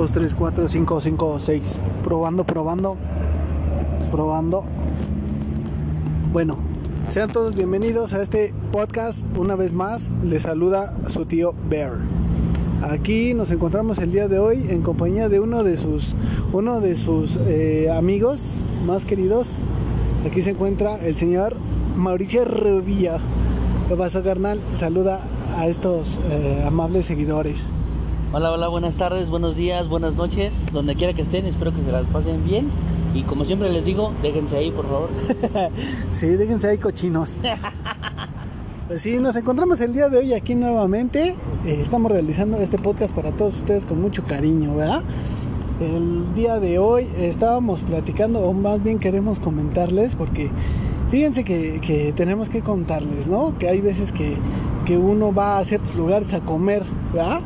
2, 3, 4, 5, 5, 6. Probando, probando. Probando. Bueno, sean todos bienvenidos a este podcast. Una vez más, les saluda su tío Bear. Aquí nos encontramos el día de hoy en compañía de uno de sus, uno de sus eh, amigos más queridos. Aquí se encuentra el señor Mauricio Rubia. ¿Qué pasó, carnal? Saluda a estos eh, amables seguidores. Hola, hola, buenas tardes, buenos días, buenas noches, donde quiera que estén, espero que se las pasen bien. Y como siempre les digo, déjense ahí, por favor. sí, déjense ahí cochinos. Pues sí, nos encontramos el día de hoy aquí nuevamente. Eh, estamos realizando este podcast para todos ustedes con mucho cariño, ¿verdad? El día de hoy estábamos platicando, o más bien queremos comentarles, porque fíjense que, que tenemos que contarles, ¿no? Que hay veces que, que uno va a ciertos lugares a comer, ¿verdad?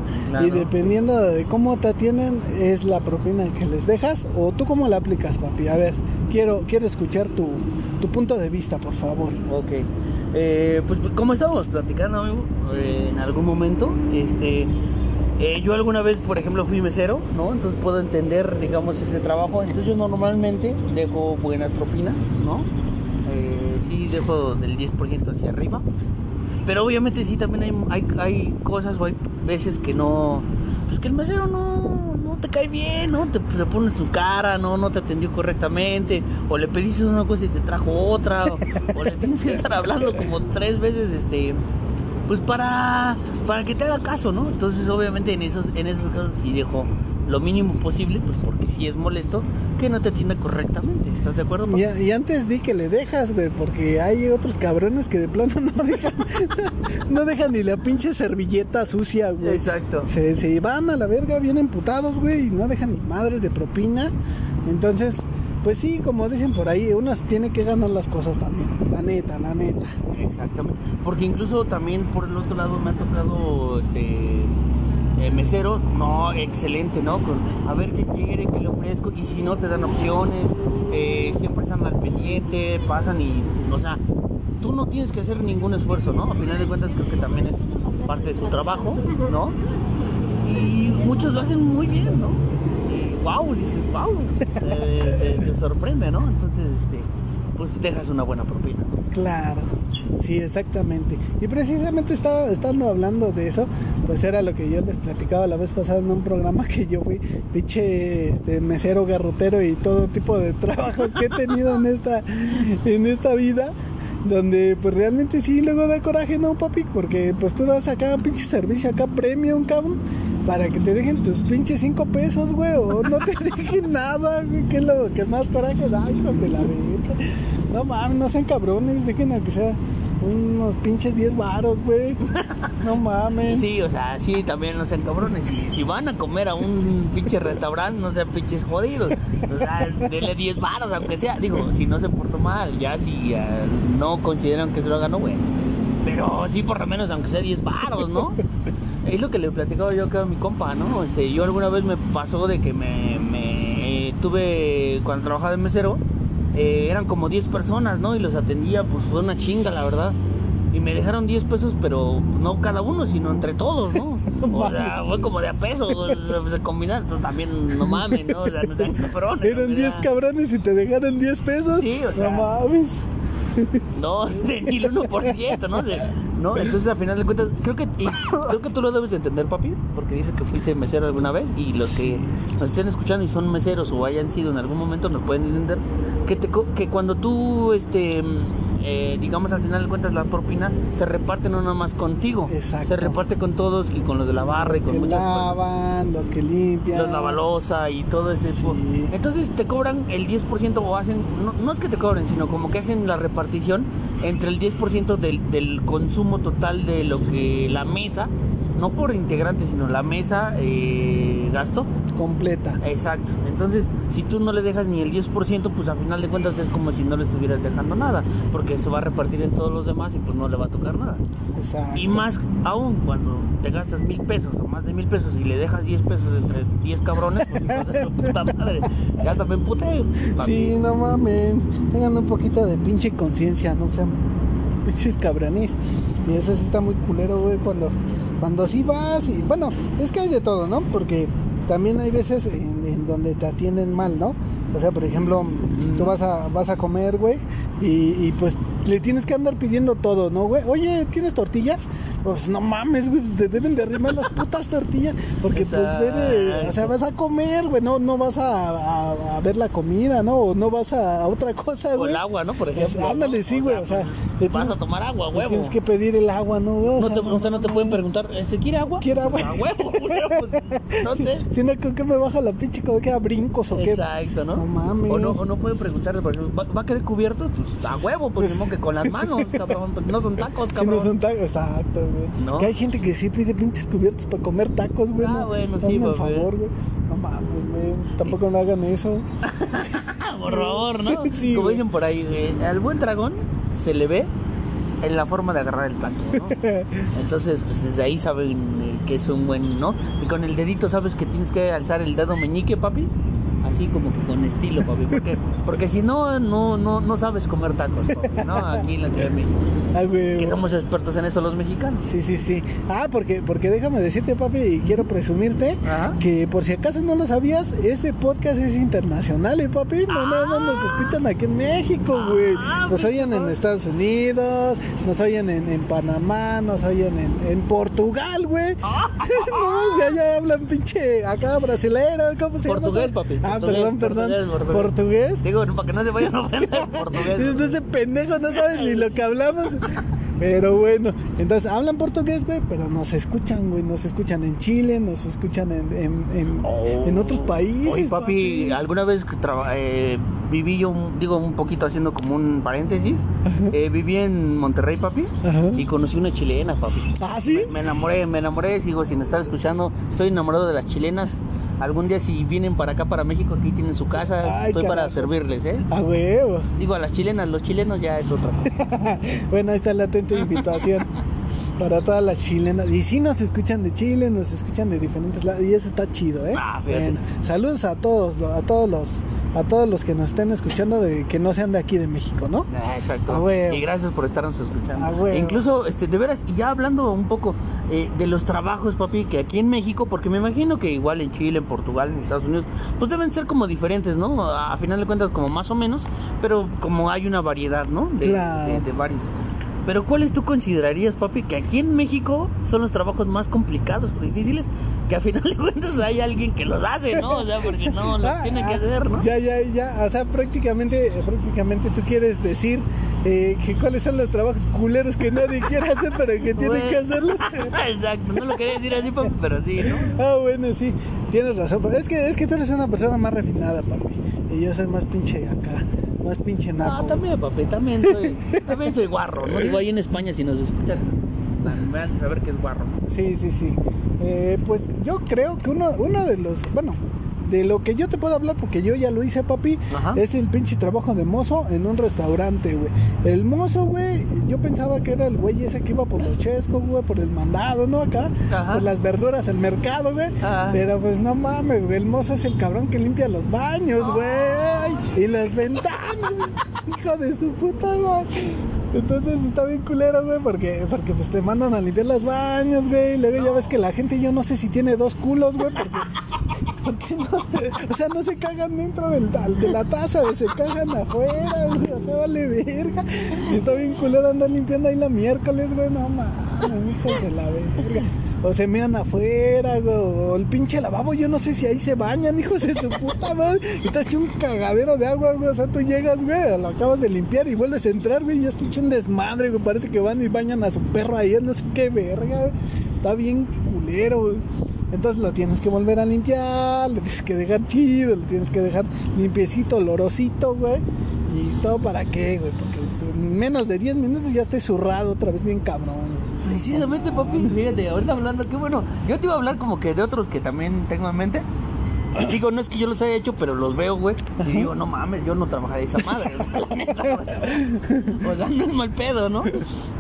Y dependiendo de cómo te atienden, es la propina que les dejas o tú cómo la aplicas, papi. A ver, quiero, quiero escuchar tu, tu punto de vista, por favor. Ok. Eh, pues como estábamos platicando amigo, eh, en algún momento, este, eh, yo alguna vez, por ejemplo, fui mesero, ¿no? Entonces puedo entender, digamos, ese trabajo. Entonces yo normalmente dejo buenas propinas, ¿no? sí, dejo del 10% hacia arriba. Pero obviamente sí, también hay, hay, hay, cosas o hay veces que no... Pues que el mesero no, no te cae bien, ¿no? Te, te pone su cara, ¿no? No te atendió correctamente. O le pediste una cosa y te trajo otra. O, le tienes que estar hablando como tres veces, este... Pues para, para que te haga caso, ¿no? Entonces obviamente en esos, en esos casos sí dejo lo mínimo posible, pues porque si es molesto que no te atienda correctamente. ¿Estás de acuerdo? Y, y, antes di que le dejas, güey, porque hay otros cabrones que de plano no dejan, no dejan ni la pinche servilleta sucia, güey. Exacto. Se, se van a la verga bien emputados, güey, y no dejan ni madres de propina. Entonces, pues sí, como dicen por ahí, uno tiene que ganar las cosas también. La neta, la neta. Exactamente. Porque incluso también por el otro lado me ha tocado este eh, meseros, no, excelente, ¿no? Con, a ver qué quiere, qué le ofrezco, y si no te dan opciones, eh, siempre están al pendiente, pasan y, o sea, tú no tienes que hacer ningún esfuerzo, ¿no? A final de cuentas creo que también es parte de su trabajo, ¿no? Y muchos lo hacen muy bien, ¿no? Y wow, dices, wow, te, te, sorprende, ¿no? Entonces, este, pues dejas una buena propina. Claro, sí, exactamente. Y precisamente estaba estando hablando de eso, pues era lo que yo les platicaba la vez pasada en un programa que yo fui pinche este, mesero, garrotero y todo tipo de trabajos que he tenido en esta, en esta vida. Donde pues realmente sí luego da coraje, ¿no, papi? Porque pues tú das acá pinche servicio, acá premium, cabrón para que te dejen tus pinches cinco pesos, güey, o no te dejen nada, güey, que es lo que más coraje da, hijos de la verga. No mames, no sean cabrones, dejen que sea unos pinches 10 varos, güey. No mames. Sí, o sea, sí, también no sean cabrones. Si, van a comer a un pinche restaurante, no sean pinches jodidos. O sea, denle 10 varos, aunque sea. Digo, si no se portó mal, ya si uh, no consideran que se lo ganó, güey. Pero sí, por lo menos, aunque sea 10 varos, ¿no? Es lo que le platicaba yo acá a mi compa, ¿no? Este, yo alguna vez me pasó de que me, me eh, tuve, cuando trabajaba de mesero, eh, eran como 10 personas, ¿no? Y los atendía, pues fue una chinga, la verdad. Y me dejaron 10 pesos, pero no cada uno, sino entre todos, ¿no? O sea, fue como de a peso, se combinar, entonces también no mames, ¿no? O sea, no sean cabrones. Eran 10 cabrones y te dejaron 10 pesos. Sí, o sea. No mames. No, ni el 1%, ¿no? De, ¿no? Entonces, al final de cuentas, creo que, y, creo que tú lo debes de entender, papi, porque dices que fuiste mesero alguna vez y los que nos estén escuchando y son meseros o hayan sido en algún momento nos pueden entender que, te, que cuando tú, este, eh, digamos, al final de cuentas la propina se reparte no nada más contigo, Exacto. se reparte con todos y con los de la barra y con que muchas lavan, los que limpian. los lavalosa y todo ese Sí. tipo. Entonces te cobran el 10% o hacen, no, no es que te cobren, sino como que hacen la repartición entre el 10% del, del consumo total de lo que la mesa, no por integrante, sino la mesa eh, gastó. completa. Exacto. Entonces, si tú no le dejas ni el 10%, pues a final de cuentas es como si no le estuvieras dejando nada, porque se va a repartir en todos los demás y pues no le va a tocar nada. Exacto. Y más aún cuando te gastas mil pesos o más de mil pesos y le dejas 10 pesos entre 10 cabrones, pues hijos de su puta madre. Ya también puteo. Sí, no mames. Tengan un poquito de pinche conciencia, no sean pinches cabrones. Y eso sí está muy culero, güey, cuando, cuando sí vas y... Bueno, es que hay de todo, ¿no? Porque también hay veces en, en donde te atienden mal, ¿no? O sea, por ejemplo, Mm. tú vas a, vas a comer, güey, y, y, pues le tienes que andar pidiendo todo, ¿no, güey? Oye, ¿tienes tortillas? Pues no mames, güey, te deben de arrimar las putas tortillas, porque pues eres, o sea, vas a comer, güey, no, no vas a, a- a ver la comida, ¿no? O no vas a, otra cosa, O güey. el agua, ¿no? Por ejemplo. ándale, ¿no? sí, güey, o sea, pues, vas tienes- a tomar agua, huevo. Tienes que pedir el agua, ¿no, güey? No te, o sea, no te pueden preguntar, ¿este quiere agua? ¿Quiere agua? Pues, a huevo, huevo, pues, no sé. Si no, ¿con qué me baja la pinche como que a brincos o qué? Exacto, ¿no? No mames. O no, o no pueden preguntarle, por ejemplo, ¿va, va a querer cubierto? Pues a huevo, pues, Pues- modo que con las manos, cabrón. Pues no son tacos, cabrón. no son tacos, exacto, güey. ¿No? Que hay gente que sí pide pinches cubiertos para comer tacos, güey. Ah, no, bueno, sí, el güey. favor, güey. No mames, güey. Tampoco me hagan eso. Por favor, ¿no? Sí, Como dicen por ahí, güey, al buen dragón se le ve en la forma de agarrar el plato, ¿no? Entonces, pues desde ahí saben eh, que es un buen, ¿no? Y con el dedito sabes que tienes que alzar el dedo meñique, papi. Así como que con estilo, papi. Porque, porque si no, no, no, no sabes comer tacos, papi, ¿no? Aquí en la Ciudad de México. Ah, güey. Que somos expertos en eso los mexicanos. Sí, sí, sí. Ah, porque, porque déjame decirte, papi, y quiero presumirte Ajá. que por si acaso no lo sabías, este podcast es internacional, ¿eh, papi? No nada más nos escuchan aquí en México, güey. Ah, Nos oyen en. Estados Unidos, nos oyen en, en Panamá, nos oyen en, en Portugal, güey. Ah. no, ya, ya hablan pinche acá brasilero, ¿cómo se Portugués, llama? papi, Ah, portugués, perdón, perdón. portugués. Digo, para que no se vayan a ofender en portugués. Ese pendejo no sabe ni lo que hablamos. Pero bueno, entonces hablan portugués, güey, pero nos escuchan, güey, nos escuchan en Chile, nos escuchan en, en, en, Oh. en otros países. Oye, papi, alguna vez eh, viví yo, digo, un poquito haciendo como un paréntesis. eh, viví en Monterrey, papi, Ajá. y conocí una chilena, papi. ¿Ah, sí? Me, me enamoré, me enamoré, sigo sin estar escuchando. Estoy enamorado de las chilenas. Algún día si vienen para acá, para México, aquí tienen su casa, Ay, estoy para servirles, ¿eh? A huevo. Digo, a las chilenas, los chilenos ya es otra. bueno, ahí está la atenta invitación para todas las chilenas. Y sí nos escuchan de Chile, nos escuchan de diferentes lados, y eso está chido, ¿eh? Ah. Bueno, saludos a todos, a todos los a todos los que nos estén escuchando de que no sean de aquí de México, ¿no? Ah, exacto. Y gracias por estarnos escuchando. E incluso, este, de veras, y ya hablando un poco eh, de los trabajos, papi, que aquí en México, porque me imagino que igual en Chile, en Portugal, en Estados Unidos, pues deben ser como diferentes, ¿no? A, a final de cuentas, como más o menos, pero como hay una variedad, ¿no? De, Claro. de- de varios. Pero ¿cuáles tú considerarías, papi, que aquí en México son los trabajos más complicados o difíciles? Que a final de cuentas hay alguien que los hace, ¿no? O sea, porque no, los Ah, tiene que ah, hacer, ¿no? Ya, ya, ya. O sea, prácticamente, prácticamente tú quieres decir eh, que cuáles son los trabajos culeros que nadie quiere hacer, pero que tienen Bueno. que hacerlos. Exacto, no lo quería decir así, papi, pero sí, ¿no? Ah, bueno, sí, tienes razón. Es que, es que tú eres una persona más refinada, papi. Y yo soy más pinche acá, más pinche naco. No, también, papi, también soy, también soy guarro, ¿no? Digo, ahí en España si nos escuchan, van a saber que es guarro. Sí, sí, sí. Eh, pues yo creo que uno, uno de los, bueno, de lo que yo te puedo hablar, porque yo ya lo hice, papi, Ajá. es el pinche trabajo de mozo en un restaurante, güey. El mozo, güey, yo pensaba que era el güey ese que iba por los chescos, güey, por el mandado, ¿no? Acá, Ajá. por las verduras, el mercado, güey. Pero pues no mames, güey, el mozo es el cabrón que limpia los baños, güey, y las ventanas, güey. hijo de su puta madre. Entonces está bien culero, güey, porque, porque pues te mandan a limpiar las baños, güey. Luego ya ves que la gente, yo no sé si tiene dos culos, güey, porque, porque no, o sea, no se cagan dentro del, de la taza, güey, se cagan afuera, güey, o sea, vale verga. Y está bien culero andar limpiando ahí la miércoles, güey, no mames, hijos de la verga. O se mean afuera, güey, o el pinche lavabo, yo no sé si ahí se bañan, hijos de su puta madre. Y te has hecho un cagadero de agua, güey, o sea, tú llegas, güey, lo acabas de limpiar y vuelves a entrar, güey, ya está hecho un desmadre, güey, parece que van y bañan a su perro ahí, no sé qué verga, güey. Está bien culero, güey. Entonces lo tienes que volver a limpiar, lo tienes que dejar chido, lo tienes que dejar limpiecito, olorosito, güey. Y todo para qué, güey, porque en menos de 10 minutos ya estés zurrado otra vez bien cabrón. Precisamente, papi, fíjate, ahorita hablando, qué bueno. Yo te iba a hablar como que de otros que también tengo en mente. Digo, no es que yo los haya hecho, pero los veo, güey. Y digo, no mames, yo no trabajaré esa madre. O sea, la neta, güey. O sea, no es mal pedo, ¿no?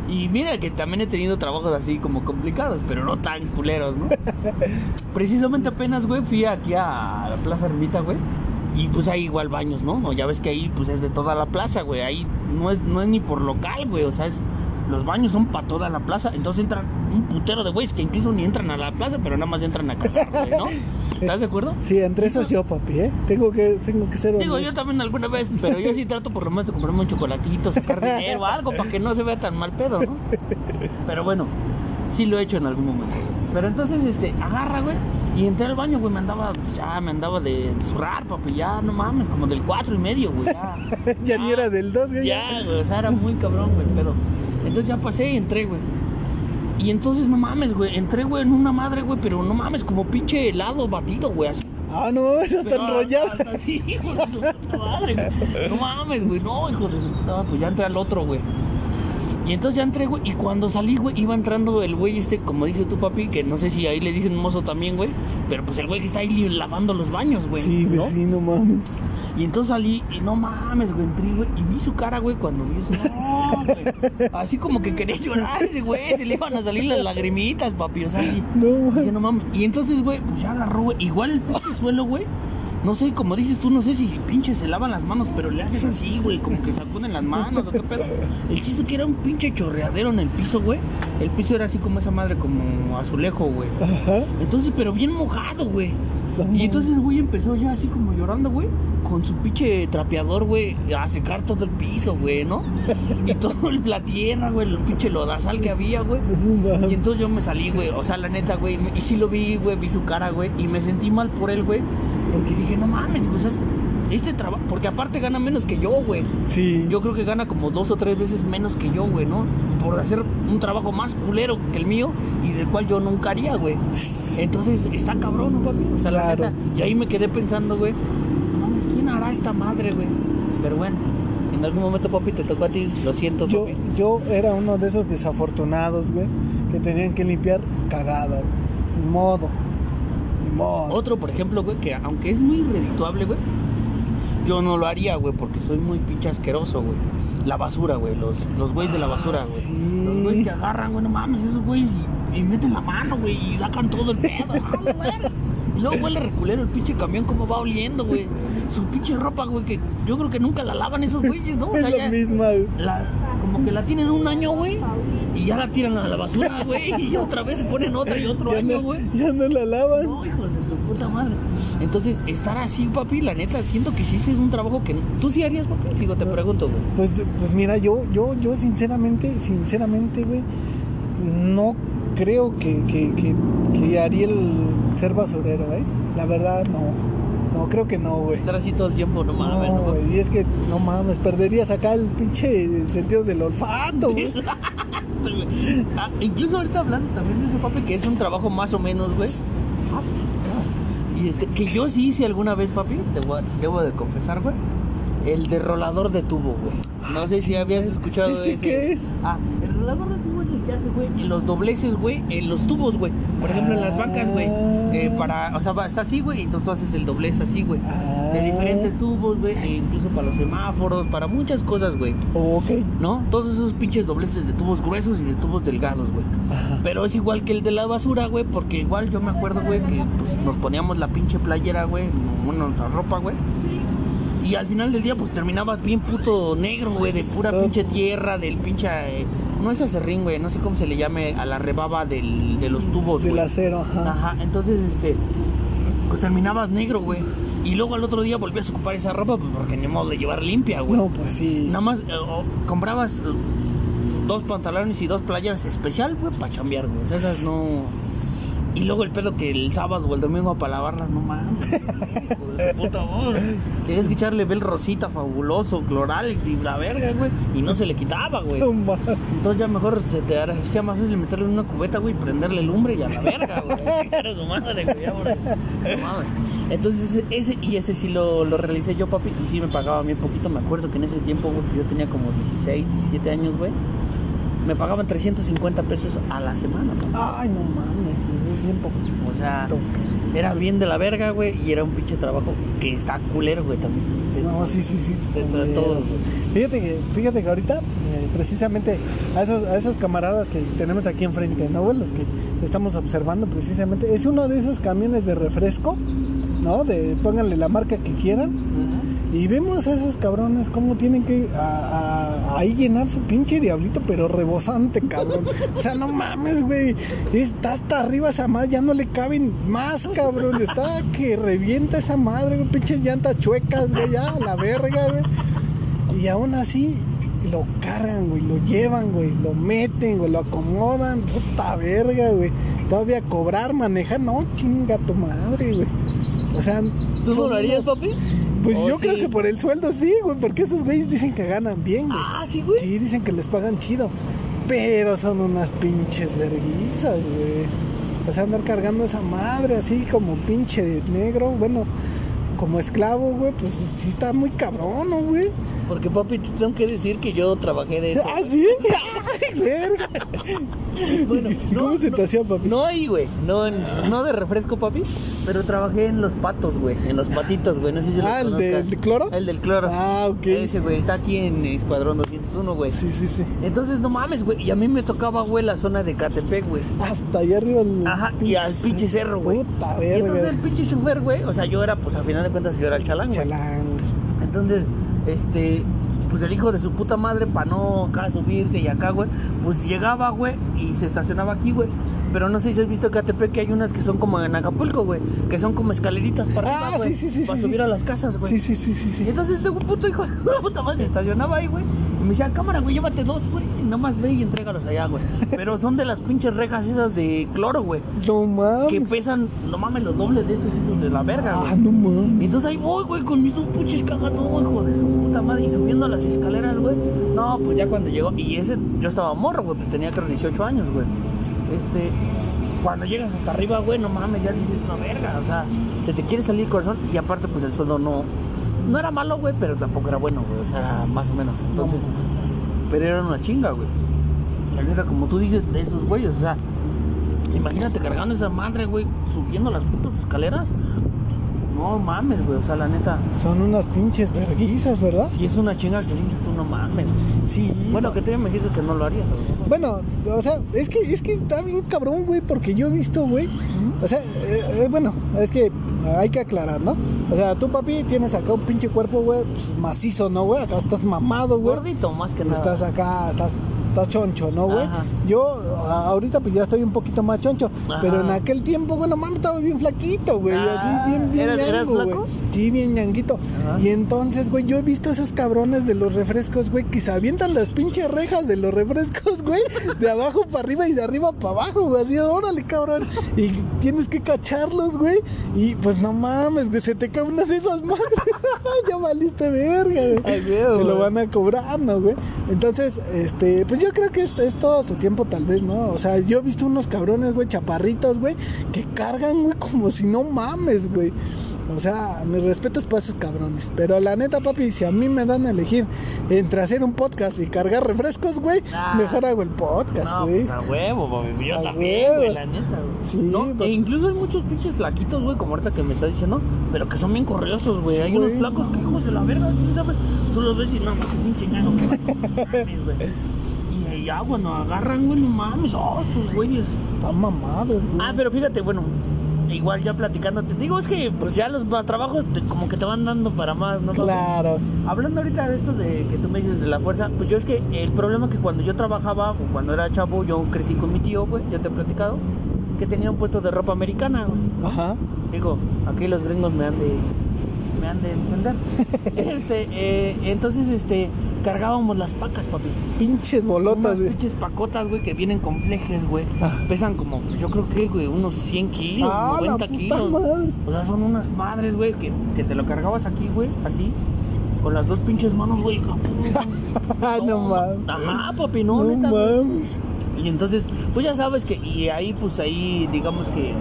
Y mira que también he tenido trabajos así como complicados, pero no tan culeros, ¿no? Precisamente apenas, güey, fui aquí a la Plaza Ermita, güey. Y pues hay igual baños, ¿no? Ya ves que ahí pues es de toda la plaza, güey. Ahí no es, no es ni por local, güey. O sea, es, los baños son para toda la plaza. Entonces entran un putero de güeyes que incluso ni entran a la plaza, pero nada más entran a cagar, güey, ¿no? ¿Estás de acuerdo? Sí, entre esos yo, papi, ¿eh? Tengo que, tengo que ser Digo, honesto. yo también alguna vez, pero yo sí trato por lo menos de comprarme un chocolatito, sacar dinero o algo para que no se vea tan mal pedo, ¿no? Pero bueno, sí lo he hecho en algún momento. Pero entonces, este, agarra, güey, y entré al baño, güey, me andaba, ya me andaba de zurrar, papi, ya, no mames, como del cuatro y medio, güey, ya. ya ni era del 2, güey. Ya, güey, o sea, era muy cabrón, güey, pero. Entonces ya pasé y entré, güey. Y entonces, no mames, güey, entré, güey, en una madre, güey, pero no mames, como pinche helado batido, güey, así. Ah, no mames, hasta Pero enrollado. hasta así, hijo de su puta madre, güey. No mames, güey, no, hijo de su puta madre, pues ya entré al otro, güey. Y entonces ya entré, güey, y cuando salí, güey, iba entrando el güey este, como dices tú, papi, que no sé si ahí le dicen mozo también, güey, pero pues el güey que está ahí lavando los baños, güey. Sí, güey, ¿no? sí, no mames. Y entonces salí y no mames, güey, entré, güey, y vi su cara, güey, cuando vi eso. No, güey. Así como que quería llorar ese güey, se le iban a salir las lagrimitas, papi, o sea, así. No mames. no mames. Y entonces, güey, pues ya agarró, güey, igual el suelo, güey. No sé, como dices tú, no sé si pinche se lavan las manos, pero le haces así, güey, como que sacuden las manos o qué pedo. El chiste que era un pinche chorreadero en el piso, güey. El piso era así como esa madre, como azulejo, güey. Ajá. Entonces, pero bien mojado, güey. Y entonces güey empezó ya así como llorando, güey, con su pinche trapeador, güey, a secar todo el piso, güey, ¿no? Y todo el- la tierra, güey, el pinche lodazal que había, güey. Y entonces yo me salí, güey, o sea, la neta, güey, y sí lo vi, güey, vi su cara, güey, y me sentí mal por él, güey, porque dije, no mames, sea, este trabajo, porque aparte gana menos que yo, güey. Sí. Yo creo que gana como dos o tres veces menos que yo, güey, ¿no? Por hacer un trabajo más culero que el mío y del cual yo nunca haría, güey. Entonces, está cabrón, ¿no, papi? O sea, la Claro. neta. Y ahí me quedé pensando, güey, no mames, ¿quién hará esta madre, güey? Pero bueno, en algún momento, papi, te tocó a ti, lo siento, Yo, papi. yo era uno de esos desafortunados, güey, que tenían que limpiar cagada. güey. Modo. Otro, por ejemplo, güey, que aunque es muy redituable, güey, yo no lo haría, güey, porque soy muy pinche asqueroso, güey. La basura, güey, los, los güeyes de la basura, güey. sí. Los güeyes que agarran, güey, no mames, esos güeyes y, y meten la mano, güey, y sacan todo el pedo. ¡Ah, la verga! Y luego huele reculero el pinche camión, como va oliendo, güey. Su pinche ropa, güey, que yo creo que nunca la lavan esos güeyes, ¿no? O es sea, la ya- misma, güey. la- como que la tienen un año, güey, y ya la tiran a la basura, güey, y otra vez se ponen otra y otro Ya año, no, güey. ya no la lavan. No, hijos de su puta madre. Entonces, estar así, papi, la neta, siento que sí es un trabajo que tú sí harías, papi. Digo, te pregunto, güey. Pues, pues mira, yo, yo, yo sinceramente, sinceramente, güey, no creo que, que, que, que haría el ser basurero, ¿eh? La verdad, no. No, creo que no, güey. Estar así todo el tiempo, no mames, No, no güey, y es que, no mames, perderías acá el pinche sentido del olfato, güey. Ah, incluso ahorita hablando también de eso, papi, que es un trabajo más o menos, güey. Y este, que yo sí hice alguna vez, papi, te voy a- debo de confesar, güey. El de rolador de tubo, güey. No sé si habías escuchado ¿Ese ese. qué es? Ah, el rolador de tubo es el que hace, güey, en los dobleces, güey, en los tubos, güey. Por ejemplo, en las bancas, güey. eh, para, o sea, está así, güey, y entonces tú haces el doblez así, güey. Ah. De diferentes tubos, güey, e incluso para los semáforos, para muchas cosas, güey. Ok. ¿No? Todos esos pinches dobleces de tubos gruesos y de tubos delgados, güey. Pero es igual que el de la basura, güey, porque igual yo me acuerdo, güey, que pues, nos poníamos la pinche playera, güey, bueno, nuestra ropa, güey. Y al final del día, pues terminabas bien puto negro, güey, de pura pinche tierra, del pinche. eh, no es acerrín, güey, no sé cómo se le llame a la rebaba del, de los tubos, Del güey. acero, ajá. Ajá, entonces, este. Pues terminabas negro, güey. Y luego al otro día volvías a ocupar esa ropa, pues porque ni modo de llevar limpia, güey. No, pues sí. Nada más eh, comprabas eh, dos pantalones y dos playeras especial, güey, para chambear, güey. O sea, esas no. Y luego el pedo que el sábado o el domingo para lavarlas, no mames. hijo de su puta madre. Tenías que echarle Bel Rosita, fabuloso, Cloralex y la verga, güey. Y no se le quitaba, güey. No mames. Entonces ya mejor se te hacía más fácil meterle en una cubeta, güey, y prenderle lumbre y a la verga, güey. Chingar a su madre, güey, no mames. Entonces ese, y ese sí lo, lo realicé yo, papi, y sí me pagaba a mí un poquito. Me acuerdo que en ese tiempo, güey, que yo tenía como 16, 17 años, güey, me pagaban 350 pesos a la semana. Ay, no mames, es bien poco. O sea, era bien de la verga, güey, y era un pinche trabajo que está culero, güey, también. No, sí, sí, sí. Dentro de todo. Fíjate que, fíjate que ahorita, eh, precisamente, a esos, a esos camaradas que tenemos aquí enfrente, ¿no, güey? Los que estamos observando precisamente, es uno de esos camiones de refresco, ¿no? De pónganle la marca que quieran. Y vemos a esos cabrones cómo tienen que a, a- ahí llenar su pinche diablito, pero rebosante, cabrón. O sea, no mames, güey. Está hasta arriba esa madre, ya no le caben más, cabrón. Está que revienta esa madre, güey. Pinches llantas chuecas, güey, ya, la verga, güey. Y aún así, lo cargan, güey, lo llevan, güey, lo meten, güey, lo acomodan, puta verga, güey. Todavía cobrar, manejar, no, chinga tu madre, güey. O sea, ¿Tú lo harías, papi? Pues ¿O yo creo que por el sueldo sí, güey, porque esos güeyes dicen que ganan bien, güey. Ah, sí, güey. Sí, dicen que les pagan chido. Pero son unas pinches verguizas, güey. O sea, andar cargando esa madre así como pinche de negro, bueno, como esclavo, güey, pues sí está muy cabrón, ¿no, güey? Porque, papi, te tengo que decir que yo trabajé de eso. ¿Ah, sí? ¡Ay, verga! Bueno, ¿Y no, cómo se no, te hacía, papi? No ahí, güey. No, no de refresco, papi. Pero trabajé en los patos, güey. En los patitos, güey. No sé si Ah, ¿el del cloro? El del cloro. Ah, ok. Ese, güey. Está aquí en Escuadrón 201, güey. Sí, sí, sí. Entonces, no mames, güey. Y a mí me tocaba, güey, la zona de Catepec, güey. Hasta allá arriba el... Ajá, y al pinche cerro, güey. Puta Y entonces verga. el pinche chofer, güey. O sea, yo era, pues, a final de cuentas, yo era el chalán, güey. Chalán. Entonces, este, pues el hijo de su puta madre, para no acá subirse y acá, güey, pues llegaba, güey, y se estacionaba aquí, güey. Pero no sé si has visto en Catepec que hay unas que son como en Acapulco, güey, que son como escaleritas para Ah, arriba, güey, sí, sí, sí, para sí, subir a las casas, güey. Sí, sí, sí, sí, Y sí. entonces este puto hijo de la puta madre se estacionaba ahí, güey. Y me decía, cámara, güey, llévate dos, güey. Y nomás ve y entrégalos allá, güey. Pero son de las pinches rejas esas de cloro, güey. No mames. Que pesan, no mames, los dobles de esos hijos de la verga, güey. Ah, no mames. Y entonces ahí voy, güey, con mis dos puches cajas, hijo de su puta madre. Y subiendo las escaleras, güey. No, pues ya cuando llegó. Y ese, yo estaba morro, güey, pues tenía creo 18 años, güey. Este. Cuando llegas hasta arriba, güey, no mames, ya dices una verga. O sea, se te quiere salir el corazón. Y aparte, pues el sueldo no. No era malo, güey, pero tampoco era bueno, güey. O sea, más o menos. Entonces. Pero era una chinga, güey. La neta, como tú dices, de esos güeyes, o sea. Imagínate cargando esa madre, güey, subiendo las putas escaleras. No mames, güey, o sea, la neta. Son unas pinches verguizas, ¿verdad? Si es una chinga que dices tú, no mames. güey. Sí. Bueno, que tú ya me dijiste que no lo harías, güey. Bueno, o sea, es que, es que está bien cabrón, güey, porque yo he visto, güey. O sea, eh, eh, bueno, es que hay que aclarar, ¿no? O sea, tú, papi, tienes acá un pinche cuerpo, güey, pues, macizo, ¿no, güey? Acá estás mamado, güey. Gordito, más que nada. Estás acá, estás, estás choncho, ¿no, güey? Yo ahorita pues ya estoy un poquito más choncho, Ajá. pero en aquel tiempo, bueno, mames, estaba bien flaquito, güey, Ah, así bien, bien ¿eras- güey. Sí, bien ñanguito. Ajá. Y entonces, güey, yo he visto esos cabrones de los refrescos, güey, que se avientan las pinches rejas de los refrescos, güey, de abajo para arriba y de arriba para abajo, güey, así, órale, cabrón. Y tienes que cacharlos, güey, y pues no mames, güey, se te cae una de esas madres. ya valiste verga, güey. Ay, Te lo van a cobrar, ¿no, güey? Entonces, este, pues yo creo que es, es todo su tiempo, tal vez, ¿no? O sea, yo he visto unos cabrones, güey, chaparritos, güey, que cargan, güey, como si no mames, güey. O sea, mis respetos para esos cabrones. Pero la neta, papi, si a mí me dan a elegir entre hacer un podcast y cargar refrescos, güey, Ah. mejor hago el podcast, No, güey. pues a huevo, papi. Yo A también, güey, la neta, güey. Sí, No, e incluso hay muchos pinches flaquitos, güey, como ahorita que me estás diciendo, pero que son bien corriosos, güey. Sí, hay unos flacos que hijos de la verga, ¿quién sabe? Tú los ves y no, más ñano, que mames, güey. Y ya, bueno, agarran, güey, no mames, oh, estos güeyes. Están mamados, güey. Ah, pero fíjate, bueno, igual ya platicando, te digo, es que pues ya los más trabajos te- como que te van dando para más, ¿no? Claro. Hablando ahorita de esto de que tú me dices de la fuerza, pues yo es que el problema que cuando yo trabajaba o cuando era chavo, yo crecí con mi tío, güey, ya te he platicado, que tenía un puesto de ropa americana, güey. Ajá. Digo, aquí los gringos me han de me han de entender. este, eh, entonces este cargábamos las pacas, papi. Pinches bolotas, güey. pinches pacotas, güey, que vienen con flejes, güey. Ah. Pesan como, yo creo que, güey, unos 100 kilos, Ah, la 90 puta kilos. madre. O sea, son unas madres, güey, que, que te lo cargabas aquí, güey, así. Con las dos pinches manos, güey. Ah, no mames. Ajá, papi, no, No neta, mames. Y entonces, pues ya sabes que, y ahí, pues ahí, digamos que,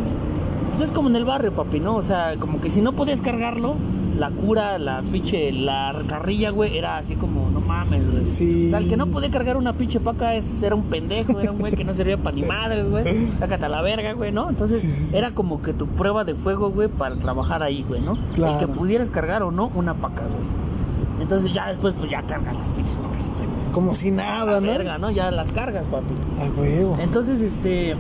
pues es como en el barrio, papi, ¿no? O sea, como que si no podías cargarlo, la cura, la pinche, la carrilla, güey, era así como, no mames, güey. Sí. O sea, el que no podía cargar una pinche paca es, era un pendejo, era un güey que no servía para ni madres, güey. Sácate a la verga, güey, ¿no? Entonces, Sí, sí, sí. era como que tu prueba de fuego, güey, para trabajar ahí, güey, ¿no? Claro. El que pudieras cargar o no una paca, güey. Entonces ya después, pues ya cargas las pinches pacas, güey. Como si nada, La ¿no? verga, ¿no? Ya las cargas, papi. A huevo. Entonces, este.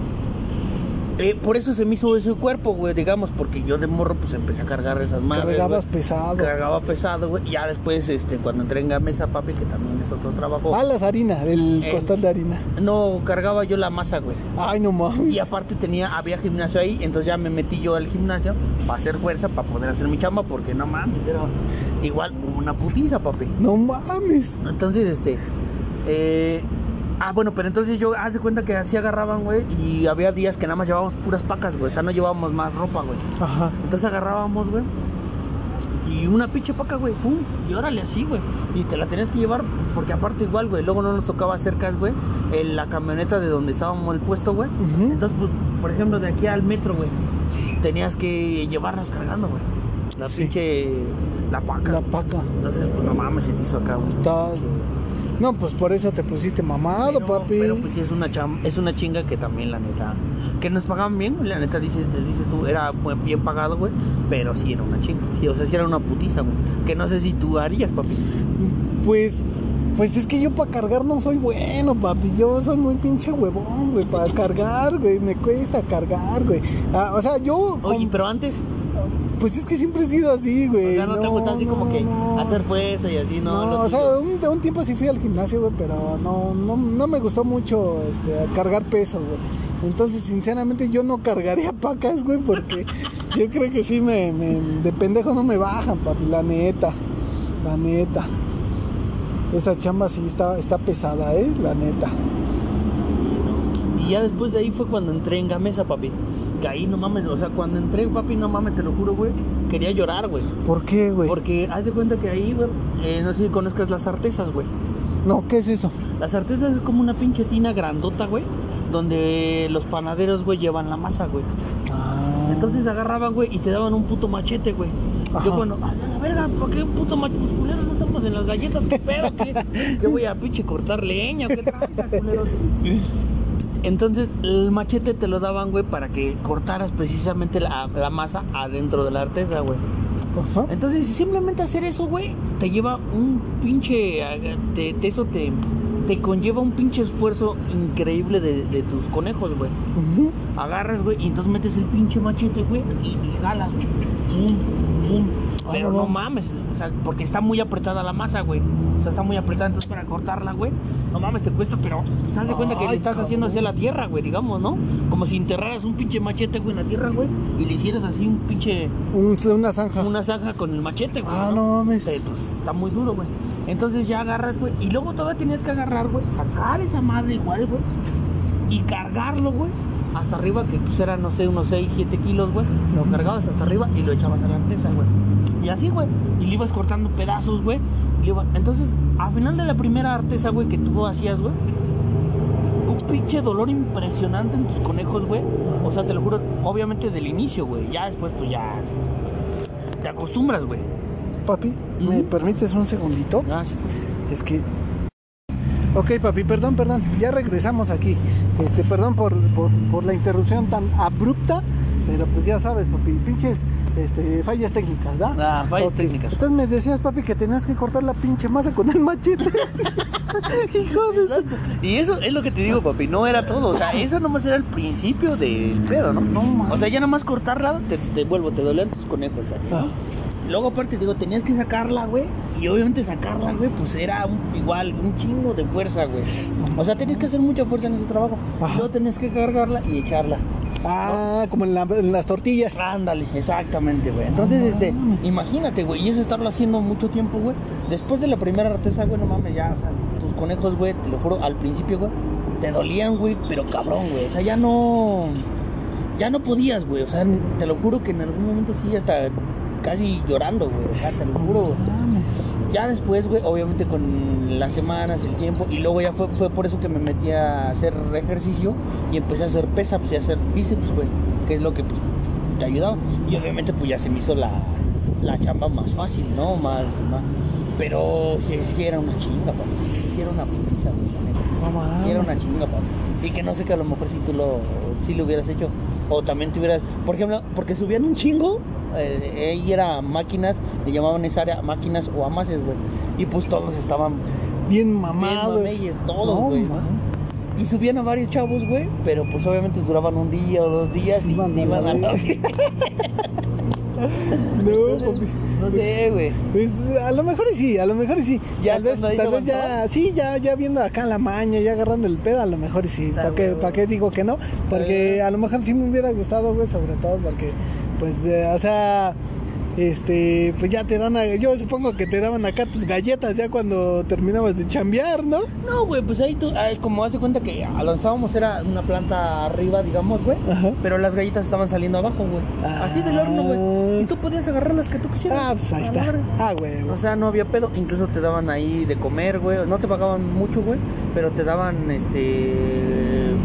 Eh, por eso se me hizo ese cuerpo, güey, digamos, porque yo de morro pues empecé a cargar esas madres. Cargabas güey. pesado. Cargaba pesado, güey. Ya después, este, cuando entré en Gamesa, papi, que también es otro trabajo. Ah, las harinas, el Eh. costal de harina. No, cargaba yo la masa, güey. Ay, no mames. Y aparte tenía, había gimnasio ahí, entonces ya me metí yo al gimnasio para hacer fuerza, para poder hacer mi chamba, porque no mames, era igual una putiza, papi. No mames. Entonces, este. eh, ah, bueno, pero entonces yo, haz de cuenta que así agarraban, güey, y había días que nada más llevábamos puras pacas, güey, o sea, no llevábamos más ropa, güey. Ajá. Entonces agarrábamos, güey, y una pinche paca, güey, pum, y órale así, güey. Y te la tenías que llevar, porque aparte igual, güey, luego no nos tocaba cercas, güey, en la camioneta de donde estábamos el puesto, güey. Ujú. Entonces, pues, por ejemplo, de aquí al metro, güey, tenías que llevarlas cargando, güey. La Sí. pinche, la paca. La paca. Entonces, pues no mames, se te hizo acá, güey. Está. No, pues por eso te pusiste mamado, Pero- papi. Pero pues sí es una cham- es una chinga que también la neta que nos pagaban bien, la neta dices, dices tú era bien pagado, güey, pero sí era una chinga. Sí, o sea, sí era una putiza, güey. Que no sé si tú harías, papi. Pues. Pues es que yo para cargar no soy bueno, papi. Yo soy muy pinche huevón, güey. Para cargar, güey. Me cuesta cargar, güey. Ah, o sea, yo. Oye, con- pero antes, Pues es que siempre he sido así, güey. o sea, no, te gusta así como no, que no. hacer fuerza y así, no. No, o sea, un tiempo sí fui al gimnasio, güey, pero no, no, no me gustó mucho este, cargar peso, güey. Entonces, sinceramente, yo no cargaría pacas, güey, porque yo creo que sí me, me- de pendejo no me bajan, papi, la neta, la neta. Esa chamba sí está, está pesada, eh, la neta. Y ya después de ahí fue cuando entré en Gamesa, papi. Que ahí no mames, o sea, cuando entré, papi, no mames, te lo juro, güey, quería llorar, güey. ¿Por qué, güey? Porque haz de cuenta que ahí, güey, eh, no sé si conozcas las artesas, güey. No, ¿qué es eso? Las artesas es como una pinche tina grandota, güey. Donde los panaderos, güey, llevan la masa, güey. Ah, Entonces agarraban, güey, y te daban un puto machete, güey. Ajá. Yo cuando, a la verga, ¿por qué un puto machete? Pues culeros, no estamos en las galletas, ¿qué pedo? ¿Qué, qué voy a pinche cortar leña? ¿Qué tranza, culeros? Entonces el machete te lo daban, güey, para que cortaras precisamente la, la masa adentro de la artesa, güey. ajá. Entonces, simplemente hacer eso, güey, te lleva un pinche. Te, te- eso te, te conlleva un pinche esfuerzo increíble de, de tus conejos, güey. Ujú. Agarras, güey, y entonces metes el pinche machete, güey, y, y jalas, güey. Pum, pum. Ah, Pero no, mames, o sea, porque está muy apretada la masa, güey. O sea, está muy apretada, entonces para cortarla, güey, no mames, te cuesta, pero se das de cuenta que le estás haciendo hacia cabrón. la tierra, güey, digamos, ¿no? Como si enterraras un pinche machete, güey, en la tierra, güey, y le hicieras así un pinche Un- una zanja. una zanja con el machete, güey. Ah, no mames. Te- pues, está muy duro, güey. Entonces ya agarras, güey. Y luego todavía tenías que agarrar, güey. Sacar esa madre igual, güey. Y cargarlo, güey. Hasta arriba, que pues eran, no sé, unos 6, 7 kilos, güey. Lo cargabas hasta arriba y lo echabas a la artesa, güey. Y así, güey. Y le ibas cortando pedazos, güey. Entonces, al final de la primera artesa, güey, que tú hacías, güey. Un pinche dolor impresionante en tus conejos, güey. O sea, te lo juro, obviamente del inicio, güey. Ya después, pues ya. Te acostumbras, güey. Papi, ¿me permites un segundito? Ah, sí. Es que. Ok, papi, perdón, perdón. Ya regresamos aquí. Este, perdón por, por, por la interrupción tan abrupta. Pero pues ya sabes, papi, pinches este, fallas técnicas, ¿va? Ah, fallas técnicas. Entonces me decías, papi, que tenías que cortar la pinche masa con el machete. Hijo de. Y eso es lo que te digo, papi, no era todo. O sea, eso nomás era el principio del pedo, ¿no? No, man. O sea, ya nomás cortarla, te, te vuelvo, te dolían tus conejos, papi. Ah, Luego, aparte, digo, tenías que sacarla, güey. Y obviamente sacarla, güey, pues era un- igual, un chingo de fuerza, güey. O sea, tenías que hacer mucha fuerza en ese trabajo. Ajá. Luego tenías que cargarla y echarla. Ah, como en, la- en las tortillas. Ándale, exactamente, güey. Entonces, este, imagínate, güey, y eso estarlo haciendo mucho tiempo, güey. Después de la primera artesa, güey, no mames, ya, o sea, tus conejos, güey, te lo juro, al principio, güey, te dolían, güey, pero cabrón, güey. O sea, ya no. Ya no podías, güey. O sea, te lo juro que en algún momento sí, hasta casi llorando, güey. Güey. Ya después, güey, obviamente con las semanas, el tiempo, y luego ya fue, fue por eso que me metí a hacer ejercicio y empecé a hacer pesaps y a hacer bíceps, güey, que es lo que pues te ayudaba. Y obviamente pues ya se me hizo la, la chamba más fácil, ¿no? Más, más. Pero sí era una chinga, papi. Sí era una pizza, güey. Sí era una chinga, papi. Y que no sé que a lo mejor si tú lo, si lo hubieras hecho, o también te hubieras, por ejemplo, porque subían un chingo, eh, ahí era máquinas, le llamaban esa área máquinas o amases, güey. Y pues todos estaban Bien mamados. mameyes, todos, No, güey. man. y subían a varios chavos, güey, pero pues obviamente duraban un día o dos días y Iban se a iban la a la verga. No, papi. No sé, güey. Pues a lo mejor sí, a lo mejor sí. Ya tal vez, tal vez ya, sí, ya, ya viendo acá la maña, ya agarrando el pedo, a lo mejor sí. ¿Para qué, pa' qué digo que no? Porque Eh. a lo mejor sí me hubiera gustado, güey, sobre todo porque, pues, de- o sea, este, pues ya te dan, a- yo supongo que te daban acá tus galletas ya cuando terminabas de chambear, ¿no? No, güey, pues ahí tú, ah, como haz de cuenta que estábamos era una planta arriba, digamos, güey. Pero las galletas estaban saliendo abajo, güey. Así del horno, Ah. güey. Y tú podías agarrar las que tú quisieras. Ah, pues ahí está. Ah, güey. O sea, no había pedo. Incluso te daban ahí de comer, güey. No te pagaban mucho, güey. Pero te daban, este...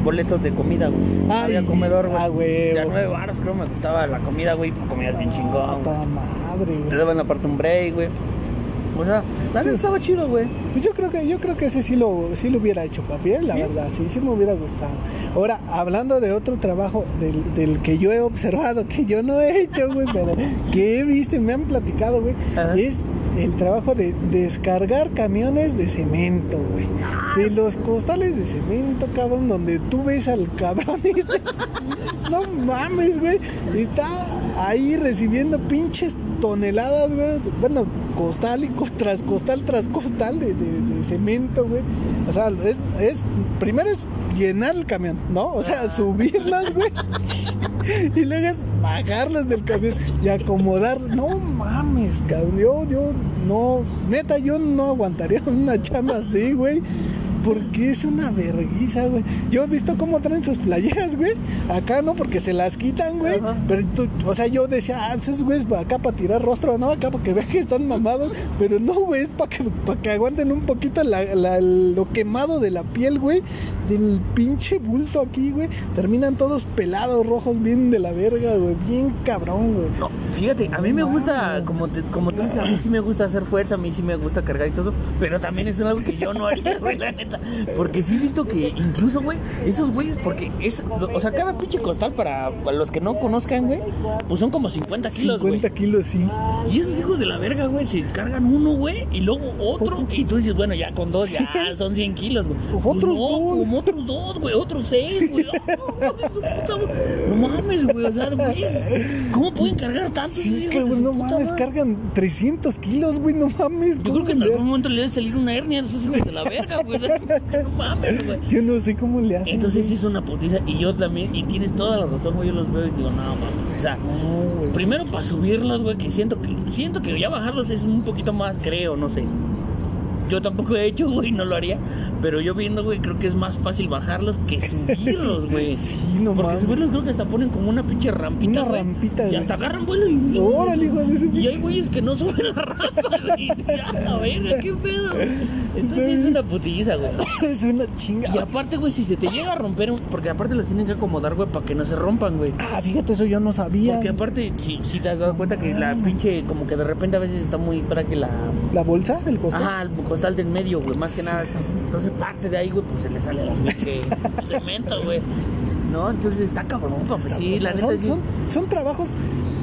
Boletos de comida, güey. Había comedor, güey. ah, güey. Nueve baros, creo, me gustaba la comida, güey. Comías bien chingón, güey. toda madre, Te güey. daban aparte un break, güey. O sea, la neta estaba chido, güey. Pues yo creo que yo creo que ese sí lo sí lo hubiera hecho papi, la ¿Sí? verdad, sí, sí me hubiera gustado. Ahora, hablando de otro trabajo del, del que yo he observado, que yo no he hecho, güey, pero que he visto y me han platicado, güey, es el trabajo de descargar camiones de cemento, güey. De los costales de cemento, cabrón, donde tú ves al cabrón no mames, güey, está ahí recibiendo pinches toneladas, güey. Bueno, costal y tras costal tras costal de, de- de cemento, güey. O sea, es, es- primero es llenar el camión, ¿no? O sea, subirlas, güey. Y luego es bajarlas del camión y acomodar. No mames, cabrón. Yo, yo no, neta, yo no aguantaría una chamba así, güey. Porque es una verguiza, güey. Yo he visto cómo traen sus playeras, güey. Acá no, porque se las quitan, güey. Ajá. Pero tú, o sea, yo decía, ah, pues esos güeyes pa- acá para tirar rostro, no, acá porque vean que están mamados. Pero no, güey, es para que, pa' que aguanten un poquito la- la- lo quemado de la piel, güey. Del pinche bulto aquí, güey. Terminan todos pelados, rojos, bien de la verga, güey. Bien cabrón, güey. No, fíjate, a mí me gusta, como te, como tú dices, a mí sí me gusta hacer fuerza, a mí sí me gusta cargar y todo eso, pero también es algo que yo no haría, güey, la neta. Porque sí he visto que incluso, güey, esos güeyes, porque es, o sea, cada pinche costal para, para los que no conozcan, güey, pues son como 50 kilos, güey. 50 kilos, sí. Y esos hijos de la verga, güey, se cargan uno, güey, y luego otro, Otro. y tú dices, bueno, ya con dos, ya son 100 kilos, güey. Otros Pues no, dos. como otros dos, güey, otros seis, güey. No mames, güey, o sea, güey, ¿cómo pueden cargar tantos Sí, güey, no mames, cargan 300 kilos, güey, no mames. Yo ¿cómo creo que en algún momento le debe salir una hernia a esos hijos de la verga, güey. o sea, No mames, güey. Yo no sé cómo le hacen. Entonces sí es una putiza. Y yo también, y tienes toda la razón, güey. Yo los veo y digo, no mames. O sea, No, primero para subirlos, güey, que siento que siento que ya bajarlos es un poquito más, creo, no sé. Yo tampoco he hecho, güey, no lo haría. Pero yo viendo, güey, creo que es más fácil bajarlos que subirlos, güey. Sí, no Porque mames. subirlos creo que hasta ponen como una pinche rampita, Una güey. rampita, Y güey. hasta agarran vuelo y... Órale, hijo de ese Y pinche- hay güeyes que no suben la rampa, güey. Ya, la verga, qué pedo. Entonces sí es una putiza, güey. Es una chinga. Y aparte, güey, si se te llega a romper, un- porque aparte los tienen que acomodar, güey, para que no se rompan, güey. Ah, fíjate, eso yo no sabía. Porque aparte, si, si te has dado cuenta que la pinche, como que de repente a veces está muy frágil la... ¿La bolsa? ¿El costal? Ajá, el costal del medio, güey, más que Sí, nada. sí, sí. Entonces parte de ahí, güey, pues se le sale la pinche cemento, güey. No, entonces está cabrón, papi. Sí, la son, son, son trabajos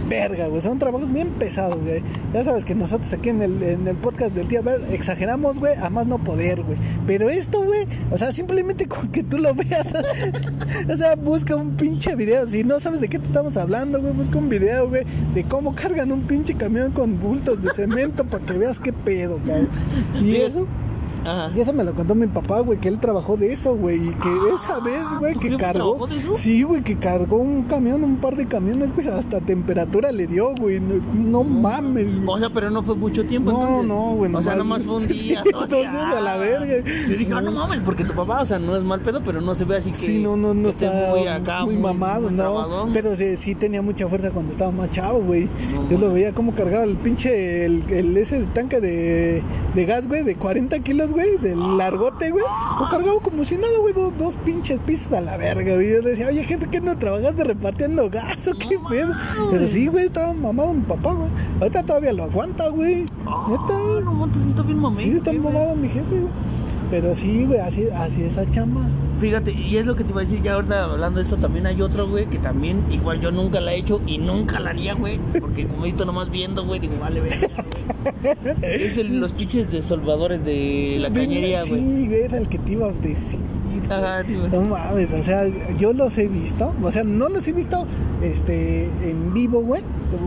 verga, güey. Son trabajos bien pesados, güey. Ya sabes que nosotros aquí en el, en el podcast del tío Ver exageramos, güey, a más no poder, güey. Pero esto, güey, o sea, simplemente con que tú lo veas. o sea, busca un pinche video. Si no sabes de qué te estamos hablando, güey, busca un video, güey, de cómo cargan un pinche camión con bultos de cemento para que veas qué pedo, cabrón. Y eso. Ajá. Y eso me lo contó mi papá, güey, que él trabajó de eso, güey. Y que esa vez, güey, ¿tu que cargó. de eso? Sí, güey, que cargó un camión, un par de camiones, güey. Hasta temperatura le dio, güey. No, no mames. O sea, pero no fue mucho tiempo, No, entonces. no, güey, O sea, nomás- fue un día. Sí, dos días. a la verga. Yo dije, ah, no mames, porque tu papá, o sea, no es mal pedo, pero no se ve así que. Sí, no, no, no esté está muy acá, muy, mamado, muy no. trabadón. Pero sí, sí tenía mucha fuerza cuando estaba más chavo, güey. No Yo lo veía como cargaba el pinche, el, el- ese tanque de, de gas, güey, de 40 kilos, güey, del largote, güey. Lo cargaba como si nada, güey, do- dos, pinches pisos a la verga, güey. Yo le decía, oye, jefe, ¿qué no trabajaste repartiendo gas o qué No pedo? Pero sí, güey, estaba mamado mi papá, güey. Ahorita todavía lo aguanta, güey. Ah, Neta. no, entonces está bien mamey. Sí, está mamado mi jefe, güey. Pero sí, güey, así, así esa chamba. Fíjate, y es lo que te iba a decir ya ahorita hablando de eso, también hay otro, güey, que también igual yo nunca la he hecho y nunca la haría, güey, porque como he visto nomás viendo, güey, digo, vale, güey. Es el, los pinches desolvadores de la cañería, güey. Sí, güey, era el que te iba a decir, Ajá. No mames, o sea, yo los he visto, o sea, no los he visto este en vivo, güey.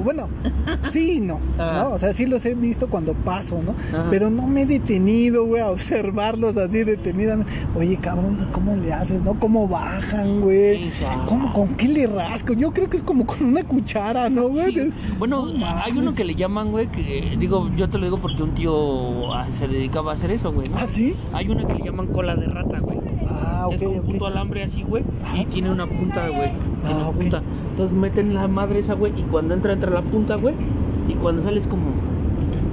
Bueno, sí y no, Ajá. ¿no? O sea, sí los he visto cuando paso, ¿no? Ajá. Pero no me he detenido, güey, a observarlos así detenidamente. Oye, cabrón, pues, ¿cómo le haces, no? ¿Cómo bajan, güey? ¿Cómo, ¿Con qué le rasco? Yo creo que es como con una cuchara, ¿no, güey? Sí. Bueno, No hay uno que le llaman, güey, que digo, yo te lo digo porque un tío se dedicaba a hacer eso, güey. ¿no? ¿Ah, sí? Hay una que le llaman cola de rata, güey. Ah, ok, es como un ok. puto alambre así, güey, y tiene una punta, güey. Ah, una punta. Entonces meten la madre esa, güey, y cuando entra, entra la punta, güey, y cuando sale es como...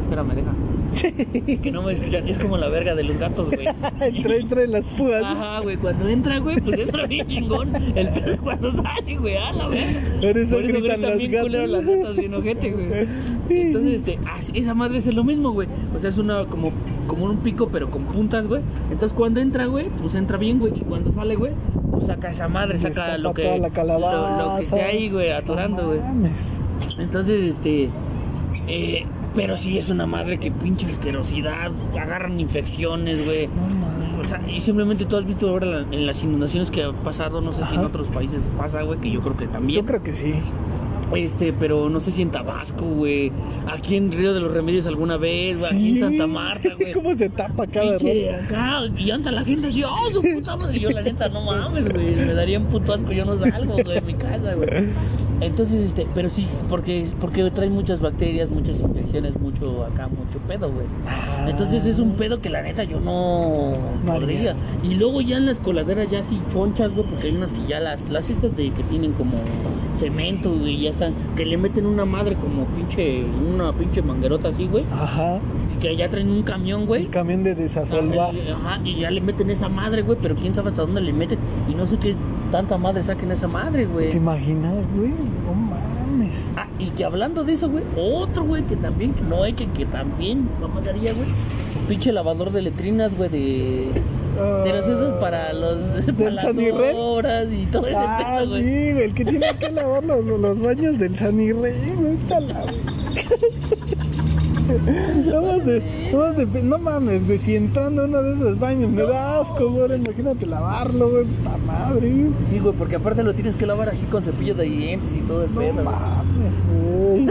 Espérame, deja. que no me escuchan. Es como la verga de los gatos, güey. entra, entra en las púas. Ajá, güey, cuando entra, güey, pues entra bien chingón. El es cuando sale, güey, a la verga. Por eso gritan gritan las bien culero las gatas, bien ojete, güey. Entonces, este, esa madre es lo mismo, güey. O sea, es una como, como un pico, pero con puntas, güey. Entonces, cuando entra, güey, pues entra bien, güey. Y cuando sale, güey, pues saca esa madre, saca lo que, la calabaza. lo, lo que esté ahí, güey, atorando, güey. Entonces, este. Eh, pero sí es una madre que pinche asquerosidad, agarran infecciones, güey. No mames. O sea, y simplemente tú has visto ahora la- en las inundaciones que ha pasado, no sé si en otros países pasa, güey, que yo creo que también. Yo creo que sí. Este, pero no sé si en Tabasco, güey. Aquí en Río de los Remedios alguna vez, güey. Aquí Sí, en Santa Marta, güey. ¿Cómo se tapa cada rato? Acá, y anda la gente así, oh, su puta madre. Y yo, la neta, no mames, güey. Me daría un puto asco, yo no salgo, güey, de mi casa, güey. Entonces, este, pero sí, porque, porque trae muchas bacterias, muchas infecciones, mucho acá, mucho pedo, güey. Entonces es un pedo que la neta yo no podría. Y luego ya en las coladeras ya así chonchas, güey, porque hay unas que ya las, las estas de que tienen como cemento, güey, ya están, que le meten una madre como pinche, una pinche manguerota así, güey, Ajá. Que ya traen un camión, güey. camión de desasolvar. Ajá, y ya le meten esa madre, güey, pero quién sabe hasta dónde le meten. Y no sé qué tanta madre saquen esa madre, güey. ¿Te imaginas, güey? No mames. Ah, y que hablando de eso, güey, otro, güey, que también, que no hay, que, que también no mandaría, güey. Pinche lavador de letrinas, güey, de... De los esos para los... para las obras y todo ese Ah, pedo, sí, güey. güey, el que tiene que lavar los, los baños del San Irrey, güey, No de, no de- no mames, güey, si entrando a uno de esos baños me da asco, güey, imagínate lavarlo, güey, puta madre, güey. Sí, güey, porque aparte lo tienes que lavar así con cepillo de dientes y todo el No pedo, güey. mames, güey.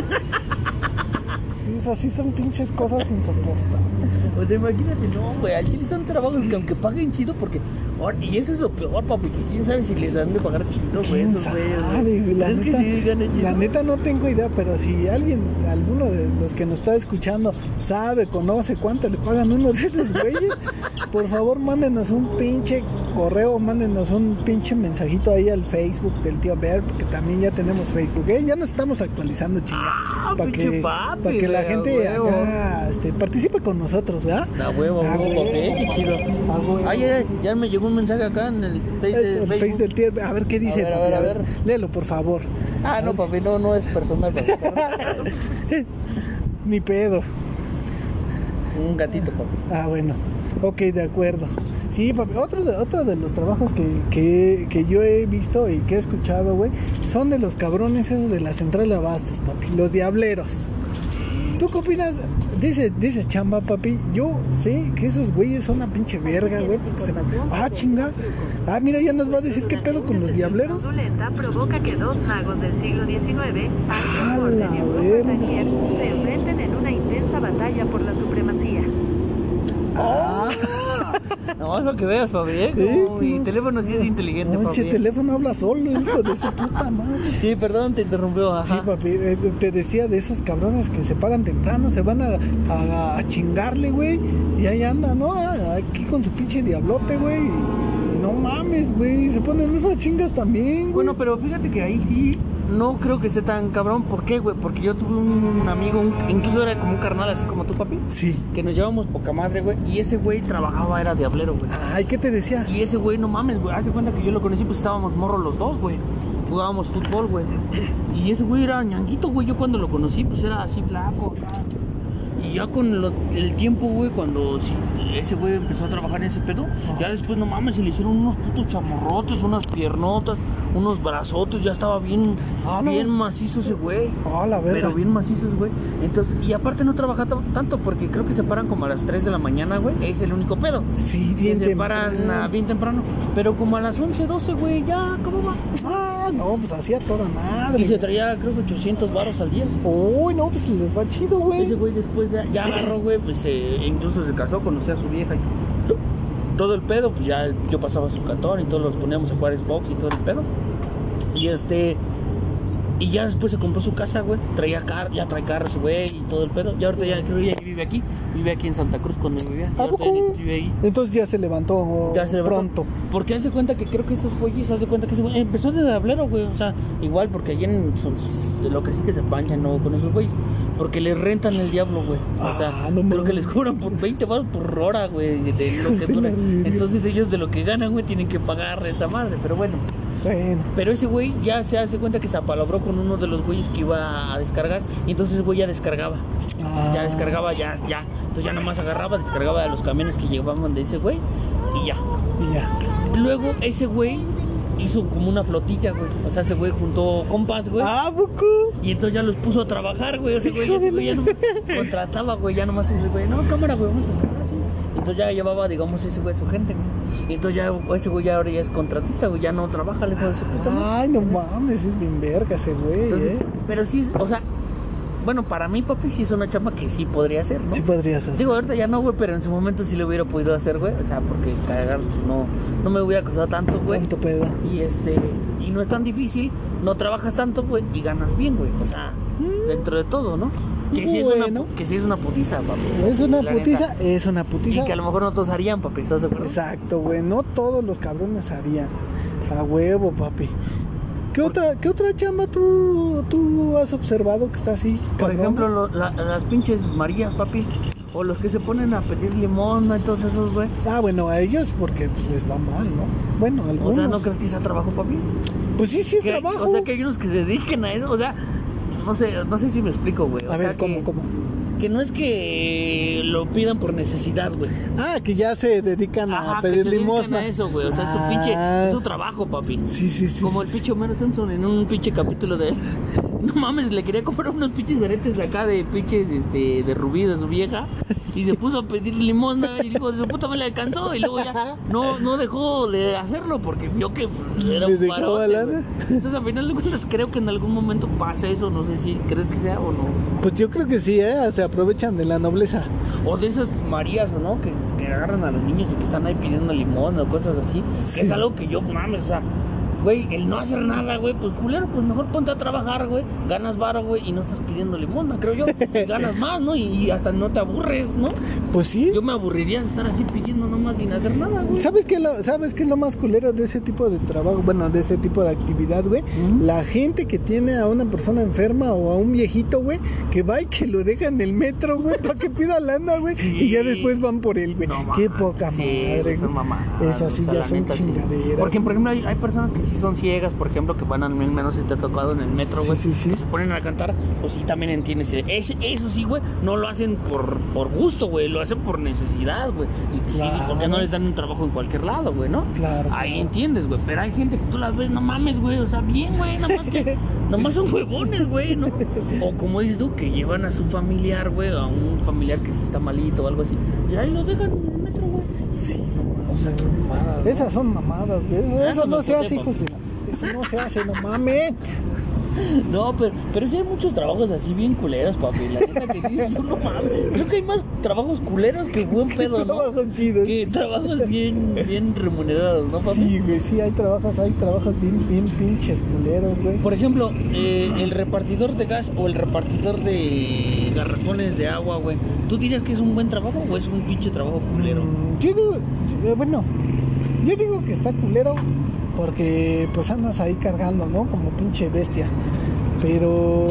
Sí, esas sí son pinches cosas insoportables. O sea, imagínate, no, güey, al chile son trabajos que aunque paguen chido, porque... ahora- Y eso es lo peor, papi, que quién sabe si les han de pagar chido, güey, ¿Quién esos güeyes? La ¿Crees que neta- sí ganen chido? La neta no tengo idea, pero si alguien, alguno de los que nos está escuchando, sabe, conoce cuánto le pagan uno de esos güeyes, por favor mándenos un pinche correo, mándenos un pinche mensajito ahí al Facebook del tío Bear, porque también ya tenemos Facebook, ¿eh? Ya nos estamos actualizando, chingada. Ah, para que, papi, para que la gente acá, este, participe con nosotros, ¿verdad? A huevo, a A huevo, papi, qué chido. A huevo. Ay, ya, ya me llegó un mensaje acá en el Face de El Facebook. Face del tío, a ver qué dice, ver, a papi, ver, a ver. Léelo, por favor. Ah, no, papi, no, no es personal, papi. Ni pedo. un gatito, papi. Ah, bueno. Ok, de acuerdo. Sí, papi. Otro de, otro de los trabajos que, que, que yo he visto y que he escuchado, güey, son de los cabrones esos de la central de abastos, papi. Los diableros. ¿Tú qué opinas de ese, de chamba, papi? Yo sé que esos güeyes son una pinche verga, güey. porque se- Ah, chinga. Ah, mira, ya nos va a decir qué pedo con los diableros. provoca que dos magos del siglo XIX, ¡A Arthur la se enfrenten en una intensa batalla por la supremacía. Ah, No, es lo que veas, ¿eh? Como mi tú- teléfono sí es inteligente, no, papi. teléfono habla solo, hijo de su puta madre. Sí, perdón, te interrumpió, ajá. Sí, papi, eh, te decía de esos cabrones que se paran temprano, se van a, a- a chingarle, güey, y ahí anda, ¿no? Aquí con su pinche diablote, güey. y- y no mames, güey, se ponen unas chingas también, güey. Bueno, pero fíjate que ahí sí no creo que esté tan cabrón. ¿Por qué, güey? Porque yo tuve un amigo, un- incluso era como un carnal así como tú, papi, Sí. que nos llevamos poca madre, güey. Y ese güey trabajaba, era diablero, güey. Ay, ¿qué te decía? Y ese güey, no mames, güey. Hace cuenta que yo lo conocí, pues estábamos morros los dos, güey. Jugábamos fútbol, güey. Y ese güey era ñanguito, güey. Yo cuando lo conocí, pues era así flaco, acá. Y ya con lo- el tiempo, güey, cuando sí, ese güey empezó a trabajar en ese pedo, ya después, no mames, se le hicieron unos putos chamorrotes, unas piernotas, unos brazotos, ya estaba bien, Ah, no. bien macizo ese güey. Ah, la verga. Pero bien macizos, güey. Entonces, y aparte no trabaja ta- tanto porque creo que se paran como a las 3 de la mañana, güey. Es el único pedo. Sí, bien se paran ah, bien temprano. Pero como a las 11, 12, güey, ya, ¿cómo va? Ah, no, pues hacía toda madre. Y se traía, creo que 800 varos al día. Uy, no, pues les va chido, Ese güey. güey después ya, ya agarró, güey, pues eh, incluso se casó, conoció a su vieja. y todo el pedo, pues ya yo pasaba su cantón y todos los poníamos a jugar Xbox y todo el pedo. Y este. Y ya después se compró su casa, güey. Traía car ya trae carros, güey, y todo el pedo. Y ahorita ya creo que ya vive aquí. Vive aquí en Santa Cruz cuando vivía. ¿A poco? vive ahí. Entonces ya se levantó Ya se levantó. pronto. Porque hace cuenta que creo que esos güeyes, hace cuenta que ese güey empezó de tablero, güey. O sea, igual porque allí en sus- lo que sí que se panchan, ¿no? Con esos güeyes. Porque les rentan el diablo, güey. O sea, Ah, no creo mames. que les cobran por 20 baros por hora, güey. De lo que. Entonces ellos de lo que ganan, güey, tienen que pagar esa madre. Pero bueno. Bueno. Pero ese güey ya se hace cuenta que se apalabró con uno de los güeyes que iba a descargar. Y entonces ese güey ya descargaba. Ah. Ya descargaba, ya, ya. Entonces ya nomás agarraba, descargaba de los camiones que llevaban de ese güey. Y ya. Y ya. Luego ese güey hizo como una flotilla, güey. O sea, ese güey juntó compas, güey. Ah, poco. Y entonces ya los puso a trabajar, güey. Ese güey, ese güey ya nomás contrataba, güey. Ya nomás ese güey, no, cámara, güey, vamos a descargar así. Entonces ya llevaba, digamos, ese güey su gente, güey. Y entonces ya ese güey ya ahora ya es contratista, güey. Ya no trabaja, le de su puta. Ay, no mames, es bien verga ese güey, eh. pero sí, o sea, bueno, para mí, papi, sí es una chamba que sí podría hacer, ¿no? Sí podrías hacer. Digo, ahorita ya no, güey, pero en su momento sí lo hubiera podido hacer, güey. O sea, porque cargar, pues no, no me hubiera costado tanto, güey. Tanto pedo. Y este, y no es tan difícil, no trabajas tanto, güey, y ganas bien, güey. O sea, dentro de todo, ¿no? Que sí es una, Bueno. que sí es una putiza, papi. O Es una putiza, neta. es una putiza. Y que a lo mejor no todos harían, papi, ¿estás de acuerdo? Exacto, güey. No todos los cabrones harían. A huevo, papi. ¿Qué otra, ¿Qué otra chamba tú, tú has observado que está así? Por ejemplo, lo- la- las pinches Marías, papi. O los que se ponen a pedir limón, ¿no? Entonces esos, güey. Ah, bueno, a ellos porque pues, les va mal, ¿no? Bueno, O algunos. sea, ¿no crees que sea trabajo, papi? Pues sí, sí es trabajo. O sea, que hay unos que se dediquen a eso. O sea, no sé, no sé si me explico, güey. O A sea, ver, ¿cómo, que, cómo? que no es que lo pidan por necesidad, güey. Ah, que ya se dedican a Ajá, que pedir se dedican limosna. a eso, güey. O sea, es su Ah. pinche, es su trabajo, papi. Sí, sí, sí. Como sí, el pinche Homero Simpson en un pinche capítulo de... No mames, le quería comprar unos pinches aretes de acá de pinches, este, de rubí de su vieja. Y se puso a pedir limosna y dijo, de su puta me le alcanzó. Y luego ya no, no dejó de hacerlo porque vio que pues, era un lana. güey. Entonces, al final de cuentas, creo que en algún momento pasa eso. No sé si crees que sea o no. Pues yo creo que sí, ¿eh? Se aprovechan de la nobleza. O de esas Marías, ¿no? Que, que agarran a los niños y que están ahí pidiendo limón o cosas así. Sí. Que es algo que yo, mames, o sea, güey, el no hacer nada, güey, pues culero, pues mejor ponte a trabajar, güey. Ganas varo, güey, y no estás pidiendo limón, creo yo. Y ganas más, ¿no? Y, y hasta no te aburres, ¿no? Pues sí. Yo me aburriría de estar así pidiendo nomás sin hacer nada, güey. ¿Sabes qué, lo, ¿Sabes qué es lo más culero de ese tipo de trabajo? Bueno, de ese tipo de actividad, güey. La gente que tiene a una persona enferma o a un viejito, güey, que va y que lo deja en el metro, güey, para que pida lana, güey. Sí. Y ya después van por él, güey. No qué poca sí, madre. güey. mamadas, Esas sí ya son chingaderas. Porque, por ejemplo, hay, hay personas que sí son ciegas, por ejemplo, que van al menos, si te ha tocado en el metro, Sí, güey, sí, sí. se ponen a cantar, pues sí, también entiendes. Es- eso sí, güey, no lo hacen por, por gusto, güey, lo hacen por necesidad, güey. Y pues, sí, Claro. pues ya no les dan un trabajo en cualquier lado, güey, ¿no? Claro. Ahí entiendes, güey, pero hay gente que tú las ves, no mames, güey, o sea, bien, güey, nada más que, nomás son huevones, güey, ¿no? O como dices tú, que llevan a su familiar, güey, a un familiar que sí está malito o algo así, y ahí lo dejan en el metro, güey. Sí, no. O sea, qué mamadas. Esas son mamadas, güey. Ah, Eso no se hace, hijos de la... Eso no se hace, no mames. No, pero, pero sí hay muchos trabajos así bien culeros, papi. La neta que dices, no mames. Creo que hay más trabajos culeros que buen pedo, ¿no? Trabajos chidos. Que trabajos bien, bien remunerados, ¿no, papi? Sí, güey, sí, hay trabajos, hay trabajos bien, bien pinches culeros, güey. Por ejemplo, eh, el repartidor de gas o el repartidor de garrafones de agua, güey. ¿Tú dirías que es un buen trabajo o es un pinche trabajo culero? Mm, Yo digo, eh, bueno, yo digo que está culero porque pues andas ahí cargando, ¿no? Como pinche bestia. Pero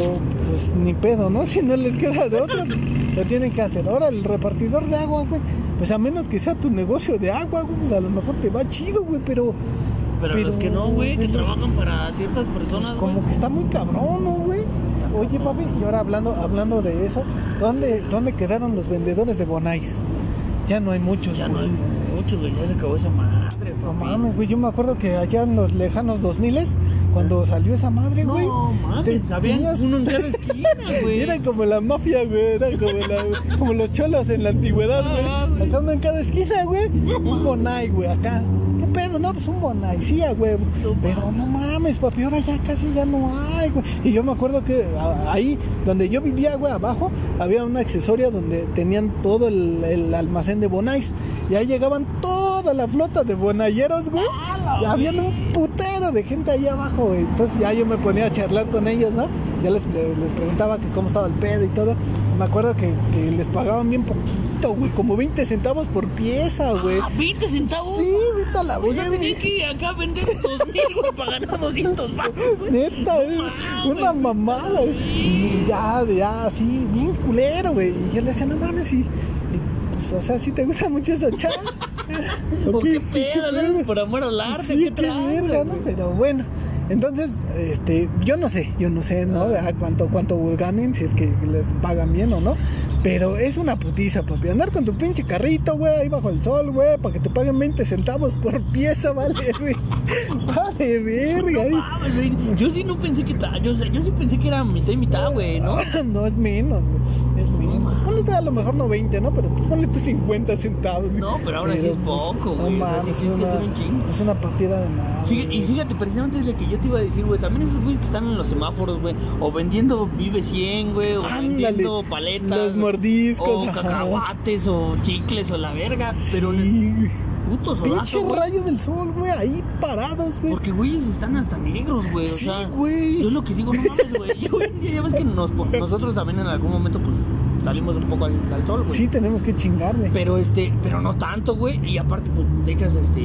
pues ni pedo, ¿no? Si no les queda de otra, lo tienen que hacer. Ahora el repartidor de agua, güey, pues a menos que sea tu negocio de agua, güey, pues a lo mejor te va chido, güey, pero Pero, pero los que no, güey, que ellos- trabajan para ciertas pues, personas, güey. como que está muy cabrón, ¿no, güey? Oye, papi, y ahora hablando, hablando de eso, ¿dónde, ¿dónde quedaron los vendedores de Bonais? Ya no hay muchos, Ya no güey. hay mucho, güey, ya se acabó esa madre, No papi. mames, güey, yo me acuerdo que allá en los lejanos 2000 cuando salió esa madre, güey. No mames, había tenías- uno en cada esquina, güey. Era como la mafia, güey. Era como, la- como los cholos en la antigüedad, Ah, güey. güey. Acá uno en cada esquina, güey. Un bonai, güey, acá. No, pues un bonai, sí, a güey. Pero no mames, papi, ahora ya casi ya no hay, güey. Y yo me acuerdo que a- ahí, donde yo vivía, güey, abajo, había una accesoria donde tenían todo el, el almacén de bonais. Y ahí llegaban toda la flota de bonayeros, güey. Y habían un putero de gente ahí abajo, güey. Entonces ya yo me ponía a charlar con ellos, ¿no? Ya les, les preguntaba que cómo estaba el pedo y todo. Me acuerdo que, que les pagaban bien poquito, güey. Como 20 centavos por pieza, güey. Ah, 20 centavos. Sí, vete a la O sea, tenía que acá vender 2000, güey, para ganar 200 baros, güey. Neta, güey. mames, Una mamada, güey. Y ya, ya, así, bien culero, güey. Y yo le decía, no mames, y, y, pues, o sea, si te gusta mucho esa chava. ¿O qué pedo? ¿Lo haces por amor al arte? Sí, ¿Qué qué tranza, verga, ¿no? Pero bueno, entonces, este, yo no sé, yo no sé, ¿no? A cuánto, cuánto ganen, si es que les pagan bien o no. Pero es una putiza, papi. Andar con tu pinche carrito, güey, ahí bajo el sol, güey, para que te paguen 20 centavos por pieza, vale, güey. Vale, verga. No mames, güey. Yo sí no pensé que ta- yo, yo sí pensé que era mitad y mitad, güey, ¿no? No, es menos, güey. Es menos. Ponle a lo mejor no 20, ¿no? Pero ponle tú 50 centavos. güey. No, pero ahora sí es poco, güey. No O sea, sí mames, tienes es una, hacer un chingo. es una partida de. Fíjate- güey. y fíjate, precisamente es lo que yo te iba a decir, güey. También esos güeyes que están en los semáforos, güey. O vendiendo Vive 100, güey. O Ándale, vendiendo paletas. los mordiscos, O cacahuates, o chicles, o la verga. Pero Sí. Puto Pinche solazo, güey. rayo del sol, güey, ahí parados, güey. Porque, güeyes, están hasta negros, güey. O Sí, sea, güey. yo lo que digo, no mames, güey. Yo, ya ves que nos, nosotros también en algún momento, pues, salimos un poco al, al sol, güey. Sí, tenemos que chingarle. Pero este, pero no tanto, güey. Y aparte, pues te echas este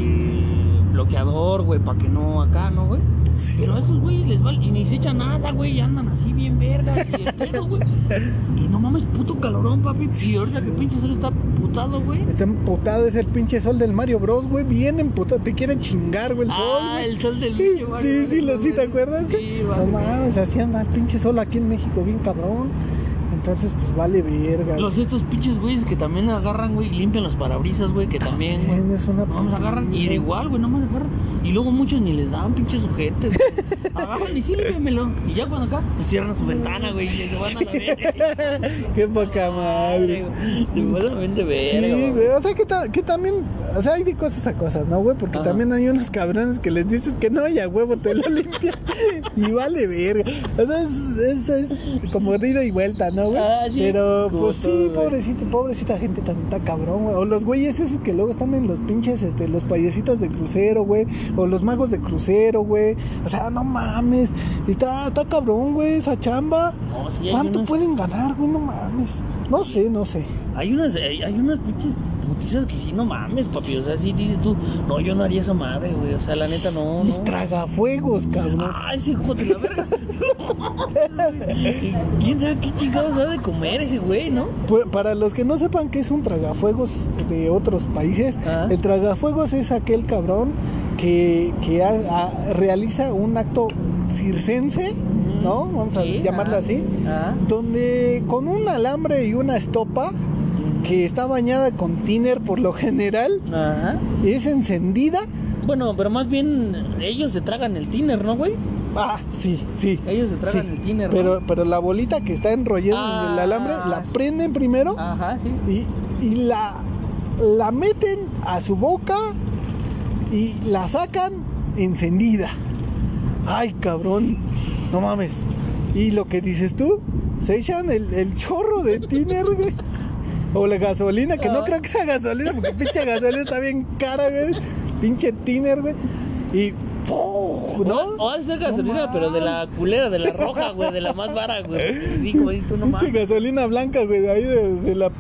bloqueador, güey, para que no acá, ¿no, güey? Sí. Pero a esos güeyes les vale, y ni se echan nada, güey, y andan así bien vergas y el pedo, güey. Y no mames, puto calorón, papi. Y ahorita que pinche sol está putado, güey. Está emputado, es el pinche sol del Mario Bros, güey. Bien emputado, te quieren chingar, güey, el sol. Ah, el sol del pinche Mario sí, sí, lo- sí, ¿te acuerdas? Sí, no vale. mames, así anda el pinche sol aquí en México, bien cabrón. Entonces, pues vale verga. Los estos pinches güeyes que también agarran, güey, limpian los parabrisas, güey, que también, güey. También es una más agarran, y de igual, güey, no más agarran. Y luego muchos ni les dan pinches sujetes. agarran y sí, límpiamelo. Y ya cuando acá, pues cierran su ventana, güey, y se van a la verga. Qué poca madre. Se me va la mente verga, Sí, güey. o sea que, ta- que también, o sea, hay de cosas a cosas, ¿no, güey? Porque Ajá. también hay unos cabrones que les dices que no, y a huevo te lo limpia y vale verga. O sea, es, es, es como ida y vuelta, ¿no, güey? Ah, sí, Pero, pues sí, todo, güey. pobrecito, pobrecita gente también está cabrón, güey. O los güeyes esos que luego están en los pinches, este, los payasitos de crucero, güey. O los magos de crucero, güey. O sea, no mames. Está, está cabrón, güey, esa chamba. No, sí, ¿Cuánto pueden ganar, güey? No mames. No sé, no sé. Hay unas, hay, hay unas pinches putizas que sí, no mames, papi. O sea, sí dices tú, no, yo no haría esa madre, güey. O sea, la neta, no, no. tragafuegos, cabrón. Ay, ese hijo de la verga. ¿Quién sabe qué chingados ha de comer ese güey, no? Pues, para los que no sepan qué es un tragafuegos de otros países, Ah. el tragafuegos es aquel cabrón que, que realiza un acto circense, ¿no? Vamos a Sí, llamarlo ah. así, Ah. donde con un alambre y una estopa que está bañada con tiner por lo general, Ajá. es encendida. Bueno, pero más bien ellos se tragan el tiner, ¿no, güey? Ah, sí, sí. Ellos se tragan sí. el tiner, ¿no? Pero, pero la bolita que está enrollada en el Ah, alambre, la sí. prenden primero. Ajá, sí. y, y la, la meten a su boca y la sacan encendida. Ay, cabrón, no mames. Y lo que dices tú, se echan el, el chorro de tiner, güey. O la gasolina, que no Ah. creo que sea gasolina, porque pinche gasolina está bien cara, güey. Pinche tiner, güey. Y ¡pum! ¿no? O, o ha de ser gasolina, No pero de la culera, de la roja, güey, de la más vara, güey. Sí, como dices tú, no Pinche mames. gasolina blanca, güey, de ahí de, de la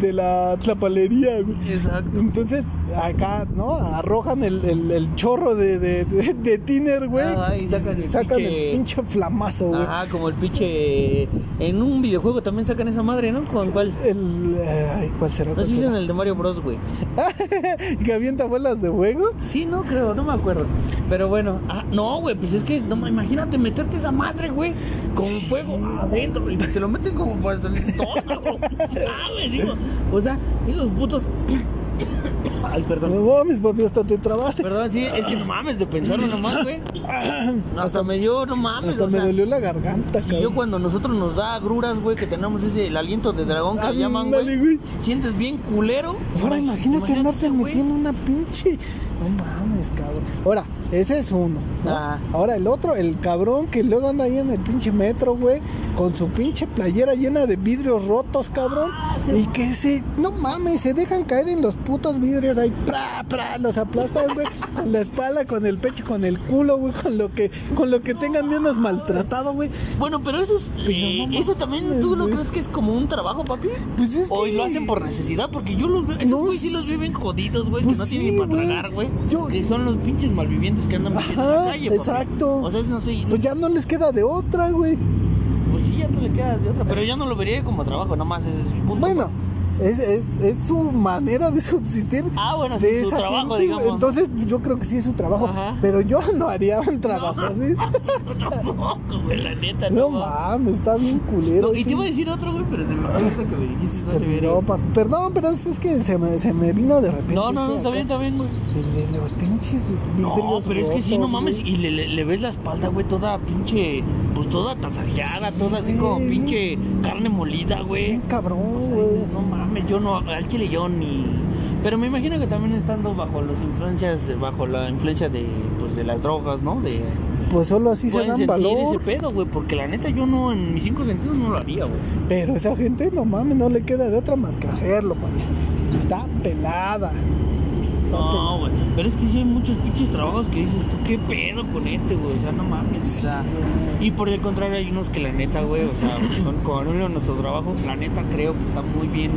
de la tlapalería, güey. Exacto. Entonces, acá, ¿no? Arrojan el, el, el chorro de, de, de, de tiner, güey. Ajá, y sacan el Sacan pinche- el pinche flamazo, güey. Ajá, como el pinche. En un videojuego también sacan esa madre, ¿no? ¿Con cuál? El. Ay, ¿cuál será? No ¿Cuál sé si en el de Mario Bros, güey. que avienta bolas de fuego. Sí, no creo, no me acuerdo. Pero bueno, ah, no, güey, pues es que, no, imagínate meterte esa madre, güey, con fuego adentro y se lo meten como por el estómago. Ah, güey, digo, o sea, esos putos. Ay, perdón. No mames, papi, hasta te trabaste. Perdón, sí, es que no mames, de pensarlo nomás, güey. Hasta me dio, no mames, Hasta o me sea, dolió la garganta, Si cabrón. yo cuando nosotros nos da agruras, güey, que tenemos ese, el aliento de dragón que le llaman, güey, sientes bien culero. Ahora imagínate andarte metiendo una pinche. No mames, cabrón. Ahora, ese es uno. ¿no? Ajá. Ahora el otro, el cabrón que luego anda ahí en el pinche metro, güey, con su pinche playera llena de vidrios rotos, cabrón. Ah, Y que se. No mames, se dejan caer en los putos vidrios ahí, pra, pra, los aplastan, güey, con la espalda, con el pecho, con el culo, güey, con lo que, con lo que tengan menos maltratado, güey. Bueno, pero eso es, Pero eh, no eso también, mames, ¿tú no güey. crees que es como un trabajo, papi? Pues es O que. lo hacen por necesidad, porque yo los veo, esos No, güey sí los viven jodidos, güey, pues que no sí, tienen para güey. tragar, güey. Yo- Que son los pinches malvivientes que andan viviendo en la Ajá, calle, exacto. O sea, no sé, Pues ya no les queda de otra, güey. pues sí, ya no le quedas de otra, pero yo no lo vería como trabajo, nomás ese es su punto. Bueno, es, es, es su manera de subsistir. Ah, bueno, sí, de su esa trabajo, gente, digamos. Entonces, yo creo que sí es su trabajo. Ajá. Pero yo no haría un trabajo así. Tampoco, güey, la neta, No no. mames, está bien culero. No, y sí. te iba a decir otro, güey, pero se me esto que me dijiste. No te te vi, olvidó, güey. pa- Perdón, pero es que se me, se me vino de repente. No, no, no, está bien, está bien, güey. El de los pinches No, vidrios pero es que sí, no mames, güey. y le, le- le ves la espalda, güey, toda pinche, pues toda tasajeada, toda así güey. como pinche carne molida, güey. Bien cabrón, O sea, güey. No mames, yo no, al chile yo ni... Pero me imagino que también estando bajo las influencias, bajo la influencia de, pues, de las drogas, ¿no? De, Pues solo así se dan sentir ese valor. pedo, güey, porque la neta yo no, en mis cinco sentidos no lo haría, güey. Pero esa gente, no mames, no le queda de otra más que hacerlo, papi. Está pelada. No, güey. Pero es que sí hay muchos pinches trabajos que dices tú, ¿qué pedo con este, güey? O sea, no mames. O sea, y por el contrario, hay unos que la neta, güey, o sea, son con nuestro trabajo, la neta creo que está muy bien,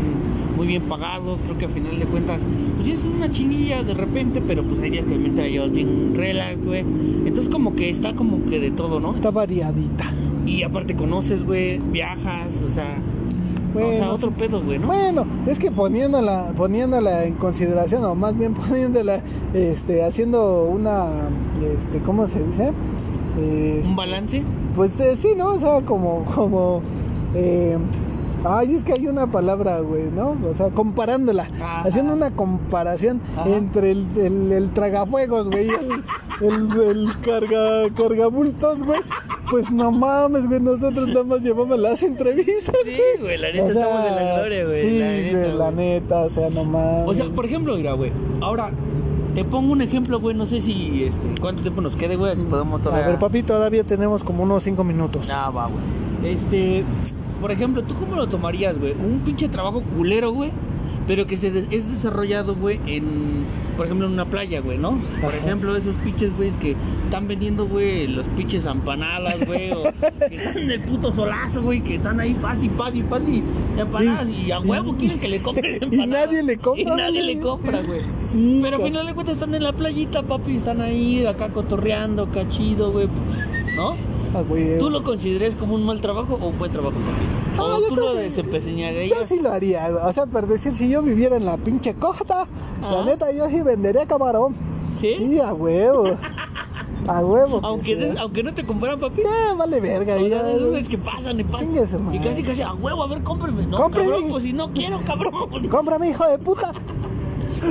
muy bien pagado. Creo que a final de cuentas, pues sí es una chinilla de repente, pero pues hay días que realmente la llevas bien relax, güey. Entonces, como que está como que de todo, ¿no? Está variadita. Y aparte conoces, güey, viajas, o sea, o sea, Bueno, otro pedo, güey, ¿no? Bueno, es que poniéndola, poniéndola en consideración, o más bien poniéndola, este, haciendo una, este, ¿cómo se dice? Este, Un balance. pues eh, sí, ¿no? O sea, como, como, eh, ay, es que hay una palabra, güey, ¿no? O sea, comparándola, Ajá. haciendo una comparación Ajá. entre el, el, el tragafuegos, güey, y el, el, el carga, cargabultos, güey. Pues no mames, güey, nosotros nada más llevamos las entrevistas, Sí, güey. la neta estamos en la gloria, güey. Sí, la güey, neta, la güey. neta, o sea, no mames. O sea, por ejemplo, mira, güey. Ahora, te pongo un ejemplo, güey. No sé si, este, cuánto tiempo nos quede, güey. Si podemos A todavía. ver, papi, todavía tenemos como unos cinco minutos. Ah, va, güey. Este, por ejemplo, ¿tú cómo lo tomarías, güey? Un pinche trabajo culero, güey. Pero que se des- es desarrollado, güey, en, por ejemplo, en una playa, güey, ¿no? Por Ajá. ejemplo, esos pinches, güeyes que están vendiendo, güey, los pinches empanadas, güey, o que están en el puto solazo, güey, que están ahí, paz y paz y paz y empanadas y, a huevo quieren que le compres y empanadas. nadie le compra, Y nadie güey. le compra, güey. Sí, Pero al final de cuentas están en la playita, papi, están ahí acá cotorreando, cachido, güey, pues, ¿no? Ah, güey. ¿Tú lo consideras como un mal trabajo o un buen trabajo, papi? No, ¿O yo tú creo lo que- desempeñarías? Yo sí lo haría, güey. o sea, por decir, si yo viviera en la pinche costa, la neta, yo sí vendería camarón. ¿Sí? Sí, a huevo. A huevo. que Aunque, aunque no te compraran, papi. Ya, vale verga. O ya, sea, que pasan y pasan. Casi, casi a huevo, a ver, cómprame. No, Cómprame. cabrón, pues si no quiero, cabrón. Cómprame, hijo de puta.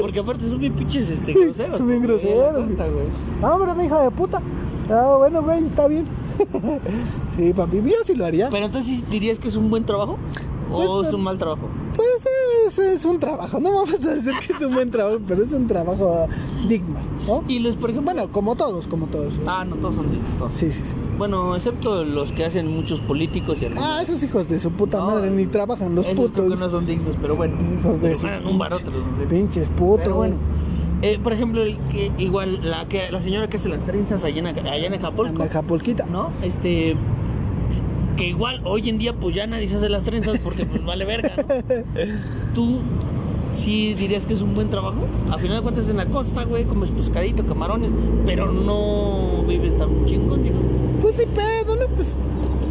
Porque aparte son bien pinches, este, groseros. Son bien groseros, güey. Cómprame, hijo de puta. Ah, bueno, güey, está bien. Sí, papi, yo sí lo haría. Pero entonces, ¿dirías que es un buen trabajo? ¿O Pues, es un mal trabajo? Pues es, es un trabajo, no vamos a decir que es un buen trabajo, pero es un trabajo digno, ¿no? Y los, por ejemplo. Bueno, como todos, como todos. Ah, no, todos son dignos, todos. Sí, sí, sí. Bueno, excepto los que hacen muchos políticos y algunos. Ah, esos hijos de su puta No, madre ni trabajan, los esos creo putos. que no son dignos, pero bueno. Hijos de Pero su un barote Pinches putos. Pero bueno. Eh, por ejemplo, el que igual la que la señora que hace las trenzas allá en, allá en Acapulco, Anda, Acapulquita. ¿no? Este que igual hoy en día pues ya nadie se hace las trenzas porque pues vale verga, ¿no? Tú sí dirías que es un buen trabajo. A final de cuentas en la costa, güey, comes pescadito, camarones, pero no vives tan chingón, digamos. Pues ni pedo, ¿no? Pues,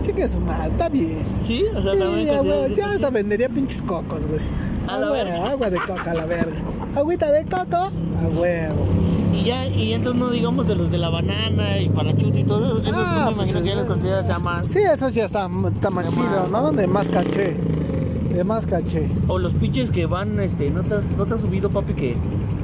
chica su madre, está bien. Sí, o sea, Sí, también ya, ya hasta vendería pinches cocos, güey. Agua-. Agua de coca a la verga. Agüita de coco, a huevo. Y ya, y entonces no digamos de los de la banana y parachute y todo eso, Ah, tú me pues, imagino que ya los consideras ya más. Sí, esos ya está, está más De chido, más. ¿no? De más caché. De más caché. O los pinches que van, este, ¿no te, no te has subido, papi, que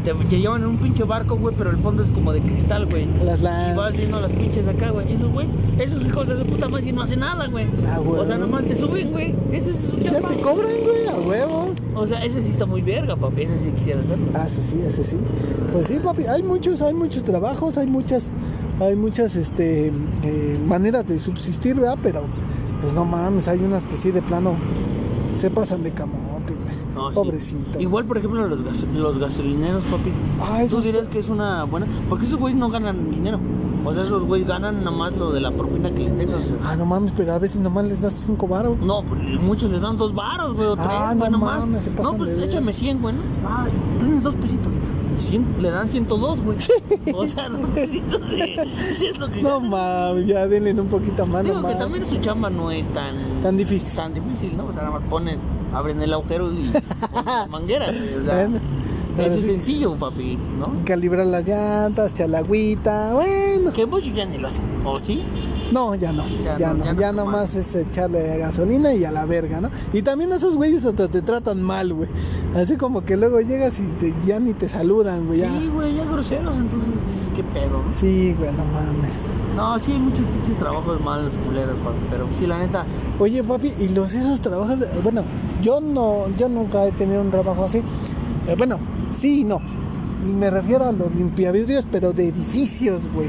te, te llevan en un pinche barco, güey, pero el fondo es como de cristal, güey. Las Y lan- vas viendo las pinches acá, güey. Y esos güeyes, esos hijos de su puta madre no hacen nada, güey. Ah, güey. O sea, nomás te suben, güey. Ese es su Ya chamba. te cobran, güey, a huevo. O sea, ese sí está muy verga, papi. Ese sí quisiera hacerlo. Ah, sí, sí, ese sí. Pues sí, papi, hay muchos, hay muchos trabajos, hay muchas, hay muchas, este, eh, maneras de subsistir, ¿verdad? Pero, pues no mames, hay unas que sí, de plano, se pasan de güey. No, sí. Pobrecito. Igual, por ejemplo, los, gas- los gasolineros, papi. Ah, eso Tú está- dirías que es una buena. Porque esos güeyes no ganan dinero. O sea, esos güeyes ganan nada más lo de la propina que les güey. Ah, no mames, pero a veces nomás les das cinco varos. No, pues, muchos les dan dos varos, güey, o tres, Ah, güey, no nomás. mames, se pasan No, pues de échame 100, güey, ¿no? Ah, tienes dos pesitos. Y cien- le dan 102, güey. O sea, dos pesitos de... Sí es lo que No mames, ya denle un poquito más, no Digo que mames. también su chamba no es tan... Tan difícil. Tan difícil, ¿no? O sea, nada más pones, abren el agujero y manguera. O sea, eso es sencillo, papi, ¿no? Calibrar las llantas, chalagüita, bueno. Que muchos ya ni lo hacen, ¿o sí? No, ya no, Ya ya, no, no, ya ya, no nomás es echarle gasolina y a la verga, ¿no? Y también esos güeyes hasta te tratan mal, güey. Así como que luego llegas y te- ya ni te saludan, güey. Sí, güey, ya groseros, entonces ¿qué pedo? no? Sí, güey, no mames. No, sí hay muchos pinches trabajos malos, culeros, papi, pero sí, la neta... Oye, papi, y los esos trabajos, de- bueno, yo no, yo nunca he tenido un trabajo así. Eh, bueno, sí y no. Me refiero a los limpiavidrios, pero de edificios, güey.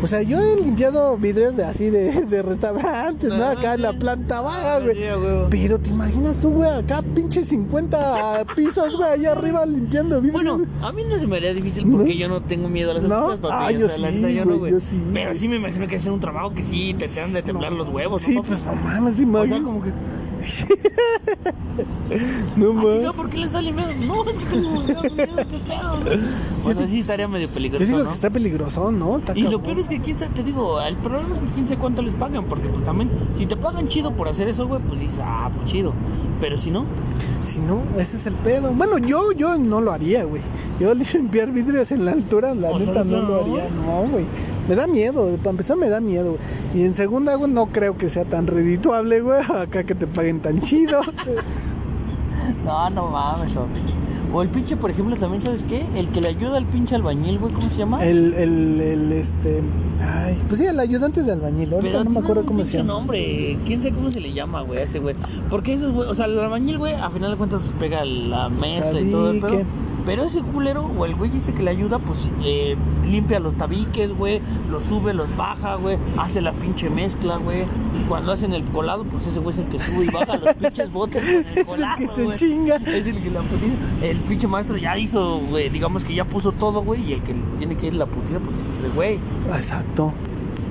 O sea, yo he limpiado vidrios de así de, de restaurantes, ¿no? Ah, Acá en la sí. planta baja, güey. Sí, güey. Pero te imaginas tú, güey, acá pinche 50 pisos, güey, allá arriba limpiando vidrios. Bueno, a mí no se me haría difícil porque yo no tengo miedo a las ¿No? alturas, papi. Ah, o yo la sí, neta, yo no, güey, yo sí. Pero sí me imagino que es un trabajo que sí te te han de temblar los huevos, Sí, pues no mames, O sea, imagínate. como que, No ah, mames. ¿por qué le está limpiando? No, es que tengo miedo, qué pedo. O sea, sí estaría medio Yo peligroso, digo ¿no? que está peligroso, ¿no? Está Y lo peor es que quién sabe, te digo, el problema es que quién sabe cuánto les pagan, porque pues también, si te pagan chido por hacer eso, güey, pues dices, ah, pues chido. Pero si no, Si no, ese es el pedo. Bueno, yo, yo no lo haría, güey. Yo limpiar vidrios en la altura, la O sea, neta, no no. lo haría. No, güey. Me da miedo. Para empezar, me da miedo. Y en segunda, güey, no creo que sea tan redituable, güey. Acá que te paguen tan chido. no, no mames, hombre. O el pinche, por ejemplo, también, ¿sabes qué? El que le ayuda al pinche albañil, güey, ¿cómo se llama? el, el, el, este. Ay, pues sí, el ayudante de albañil. Ahorita Pero no me acuerdo cómo se llama. nombre. ¿Quién sabe cómo se le llama, güey, a ese güey? Porque esos, güey, o sea, el albañil, güey, a final de cuentas pega la mezcla y todo el pedo. Pero ese culero, o el güey este que le ayuda, pues eh, limpia los tabiques, güey, los sube, los baja, güey, hace la pinche mezcla, güey. Y cuando hacen el colado, pues ese güey es el que sube y baja los pinches botes con el Es el que se güey. chinga. Es el que la putiza. El pinche maestro ya hizo, güey, digamos que ya puso todo, güey, y el que tiene que ir la putiza, pues es ese güey. Exacto.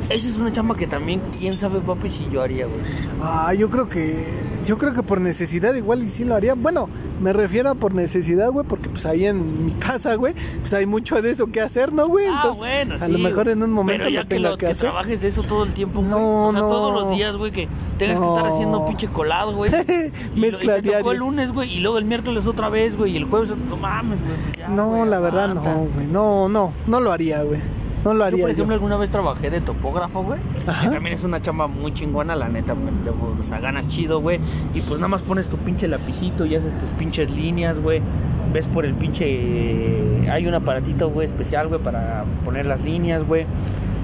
Esa es una chamba que también, quién sabe, papi, si yo haría, güey. Ah, yo creo que yo creo que por necesidad igual y sí lo haría. Bueno, me refiero a por necesidad, güey, porque pues ahí en mi casa, güey, pues hay mucho de eso que hacer, ¿no, güey? Ah, Entonces, bueno, a sí, lo mejor en un momento Pero ya lo que, tenga lo, que, que hacer. trabajes de eso todo el tiempo, güey. No, o sea, no. todos los días, güey, que tengas que No. estar haciendo pinche colado, güey. Mezcla y te tocó el lunes, güey, y luego el miércoles otra vez, güey, y el jueves, no mames, güey. pues ya, No, güey, la verdad no, güey. No, no, no lo haría, güey. No lo Yo, haría. por yo. ejemplo, alguna vez trabajé de topógrafo, güey. Que también es una chamba muy chingona, la neta, O sea, ganas chido, güey. Y pues nada más pones tu pinche lapicito y haces tus pinches líneas, güey. Ves por el pinche. Hay un aparatito, güey, especial, güey, para poner las líneas, güey.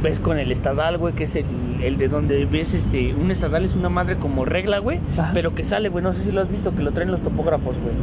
Ves con el estadal, güey, que es el, el de donde ves este. Un estadal es una madre como regla, güey. Pero que sale, güey. No sé si lo has visto, que lo traen los topógrafos, güey.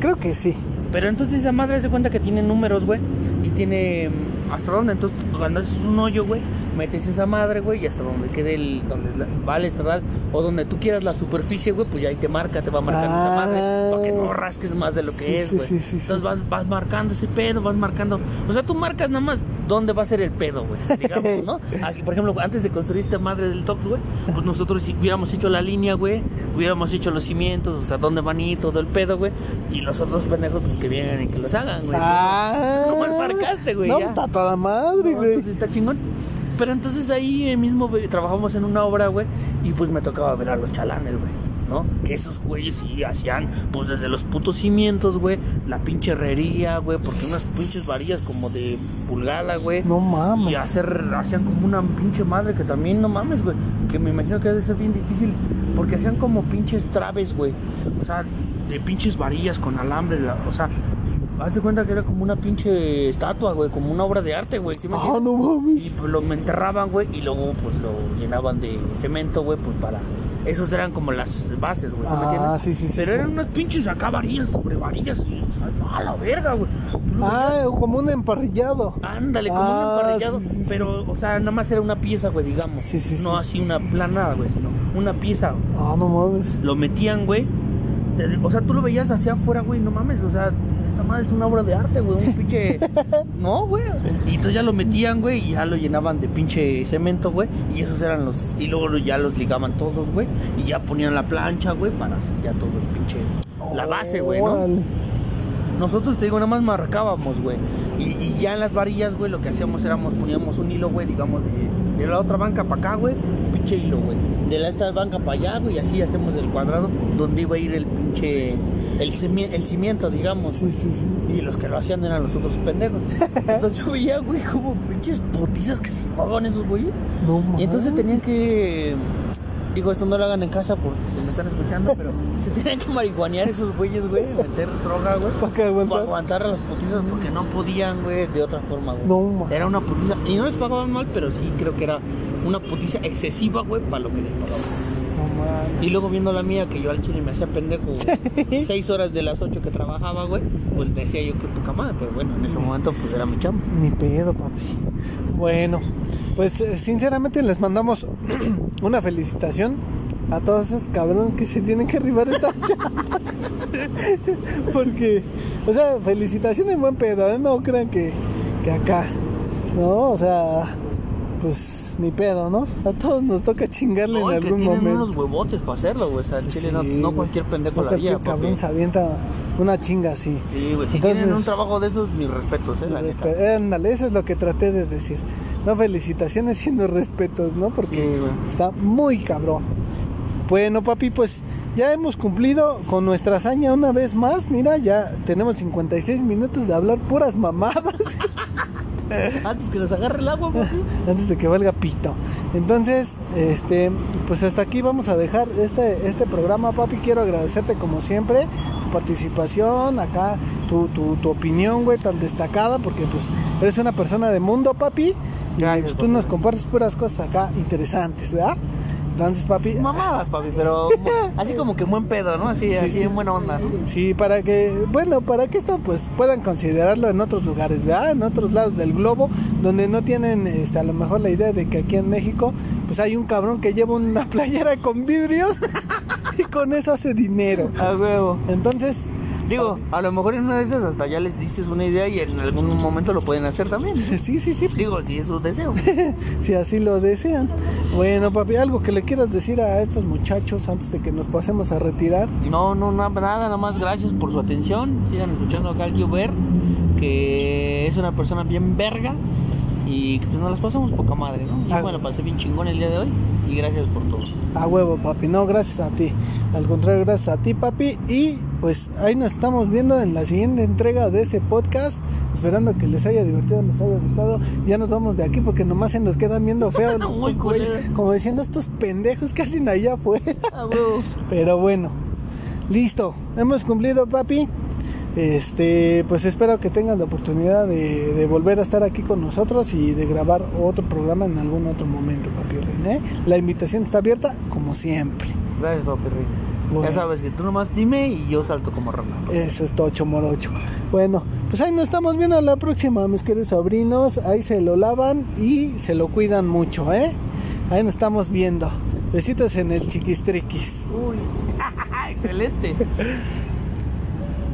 Creo que sí. Pero entonces esa madre se cuenta que tiene números, güey. Y tiene hasta dónde. Entonces cuando haces un hoyo, güey, metes esa madre, güey, y hasta donde quede el. donde la- va el estradal. O donde tú quieras la superficie, güey, pues ya ahí te marca, te va marcando esa madre. Ah. Para que no rasques más de lo que Sí, es, güey. sí, sí, sí. Entonces vas, vas marcando ese pedo, vas marcando. O sea, tú marcas nada más dónde va a ser el pedo, güey. Digamos, ¿no? Aquí, por ejemplo, antes de construir esta madre del Tox, güey, pues nosotros si hubiéramos hecho la línea, güey, hubiéramos hecho los cimientos, o sea, dónde van ir todo el pedo, güey. Y los otros pendejos, pues que vienen y que los hagan, güey. Ah. ¿Cómo marcaste, güey? No, Ya. está toda madre, güey. entonces está chingón. Pero entonces ahí mismo güey, trabajamos en una obra, güey, y pues me tocaba ver a los chalanes, güey, ¿no? Que esos güeyes sí hacían, pues desde los putos cimientos, güey, la pinche herrería, güey, porque unas pinches varillas como de pulgada, güey. No mames. Y hacer, hacían como una pinche madre que también, no mames, güey. Que me imagino que debe ser bien difícil. Porque hacían como pinches traves, güey. O sea, de pinches varillas con alambre. la- o sea, haz de cuenta que era como una pinche estatua, güey, como una obra de arte, güey. ¿sí me Ah, no Y mames. pues lo enterraban, güey, y luego pues lo llenaban de cemento, güey, pues para... Esos eran como las bases, güey, ¿sí Ah, sí, sí, sí, Pero sí. eran unas pinches acá varillas sobre varillas y... ¡A la verga, güey! Ah, como un emparrillado. Ándale, como Ah, un emparrillado, sí, sí, sí. pero, o sea, nada más era una pieza, güey, digamos. Sí, sí, no sí. así una planada, güey, sino una pieza. Ah, no mames. Lo metían, güey. Te- O sea, tú lo veías hacia afuera, güey, no mames, o sea, esta madre es una obra de arte, güey, un pinche... no, güey. Y entonces ya lo metían, güey, y ya lo llenaban de pinche cemento, güey, y esos eran los... Y luego ya los ligaban todos, güey, y ya ponían la plancha, güey, para hacer ya todo el pinche... La base, güey, ¿no? Nosotros, te digo, nada más marcábamos, güey. Y, y ya en las varillas, güey, lo que hacíamos éramos, poníamos un hilo, güey, digamos, de, de la otra banca para acá, güey, pinche hilo, güey. De la esta banca para allá, güey, y así hacemos el cuadrado donde iba a ir el pinche, el, cimi- el cimiento, digamos. Sí, sí, sí. Y los que lo hacían eran los otros pendejos. Entonces yo veía, güey, como pinches putizas que se jugaban esos güeyes. No. Y entonces tenían que. Digo, esto no lo hagan en casa por si me están escuchando, pero se tenían que marihuanear esos güeyes, güey, meter droga, güey. ¿Para qué aguantar? Para aguantar a las putizas porque no podían, güey, de otra forma, güey. No, ma. Era una putiza. Y no les pagaban mal, pero sí creo que era una putiza excesiva, güey, para lo que les pagaban. No mames. Y luego viendo la mía, que yo al chile me hacía pendejo, güey, seis horas de las ocho que trabajaba, güey, pues decía yo que poca madre, pero bueno, en ese momento pues era mi chamba. Ni pedo, papi. Bueno, pues eh, sinceramente les mandamos una felicitación a todos esos cabrones que se tienen que arribar estas chapas. Porque, o sea, felicitación en buen pedo, ¿eh? No crean que, que acá, ¿no? O sea, pues ni pedo, ¿no? A todos nos toca chingarle No, en y que algún tienen momento. unos huevotes para hacerlo, güey, o sea, el chile no, Sí, no cualquier pendejo No haría, cualquier cabrón papi. se avienta una chinga así. Sí, güey, si Entonces- tienen un trabajo de esos, mis respetos, eh, la neta. Ándale, eso es lo que traté de decir. No felicitaciones, sino respetos, ¿no? Porque Sí, está muy cabrón. Bueno, papi, pues ya hemos cumplido con nuestra hazaña una vez más. Mira, ya tenemos 56 minutos de hablar puras mamadas Antes que nos agarre el agua, papi. antes de que valga pito. Entonces, este, pues hasta aquí vamos a dejar este, este programa, papi. Quiero agradecerte como siempre tu participación, acá tu, tu, tu opinión, güey, tan destacada, porque pues eres una persona de mundo, papi. Y Gracias, pues, tú nos compartes puras cosas acá interesantes, ¿verdad? Entonces, papi, Mamadas, papi, pero así como que buen pedo, ¿no? Así, así sí. en buena onda, ¿no? Sí, para que, bueno, para que esto pues puedan considerarlo en otros lugares, ¿verdad? En otros lados del globo, donde no tienen este, a lo mejor la idea de que aquí en México pues hay un cabrón que lleva una playera con vidrios y con eso hace dinero. A huevo. Entonces, Digo, a lo mejor en una de esas hasta ya les dices una idea y en algún momento lo pueden hacer también. sí, sí, sí, Digo, si es su deseo. si así lo desean. Bueno, papi, algo que le quieras decir a estos muchachos antes de que nos pasemos a retirar. No, no, na- nada, nada más gracias por su atención. Sigan escuchando acá al tío Ver, que es una persona bien verga. Y pues nos las pasamos poca madre, ¿no? Y Ah. bueno, pasé bien chingón el día de hoy. Y gracias por todo. A huevo, papi. No, gracias a ti. Al contrario, gracias a ti, papi. Y pues ahí nos estamos viendo en la siguiente entrega de este podcast. Esperando que les haya divertido, les haya gustado. Ya nos vamos de aquí porque nomás se nos quedan viendo feo. ¿no? Muy. Como diciendo estos pendejos que hacen allá afuera. Ah, huevo. Pero bueno, listo. Hemos cumplido, papi. Este, pues espero que tengas la oportunidad de, de volver a estar aquí con nosotros y de grabar otro programa en algún otro momento, papi René. La invitación está abierta como siempre. Gracias, papi Rey. Bueno. Ya sabes que tú nomás dime y yo salto como papi. Eso es tocho morocho. Bueno, pues ahí nos estamos viendo la próxima, mis queridos sobrinos. Ahí se lo lavan y se lo cuidan mucho, ¿eh? Ahí nos estamos viendo. Besitos en el chiquistriquis. Uy, excelente.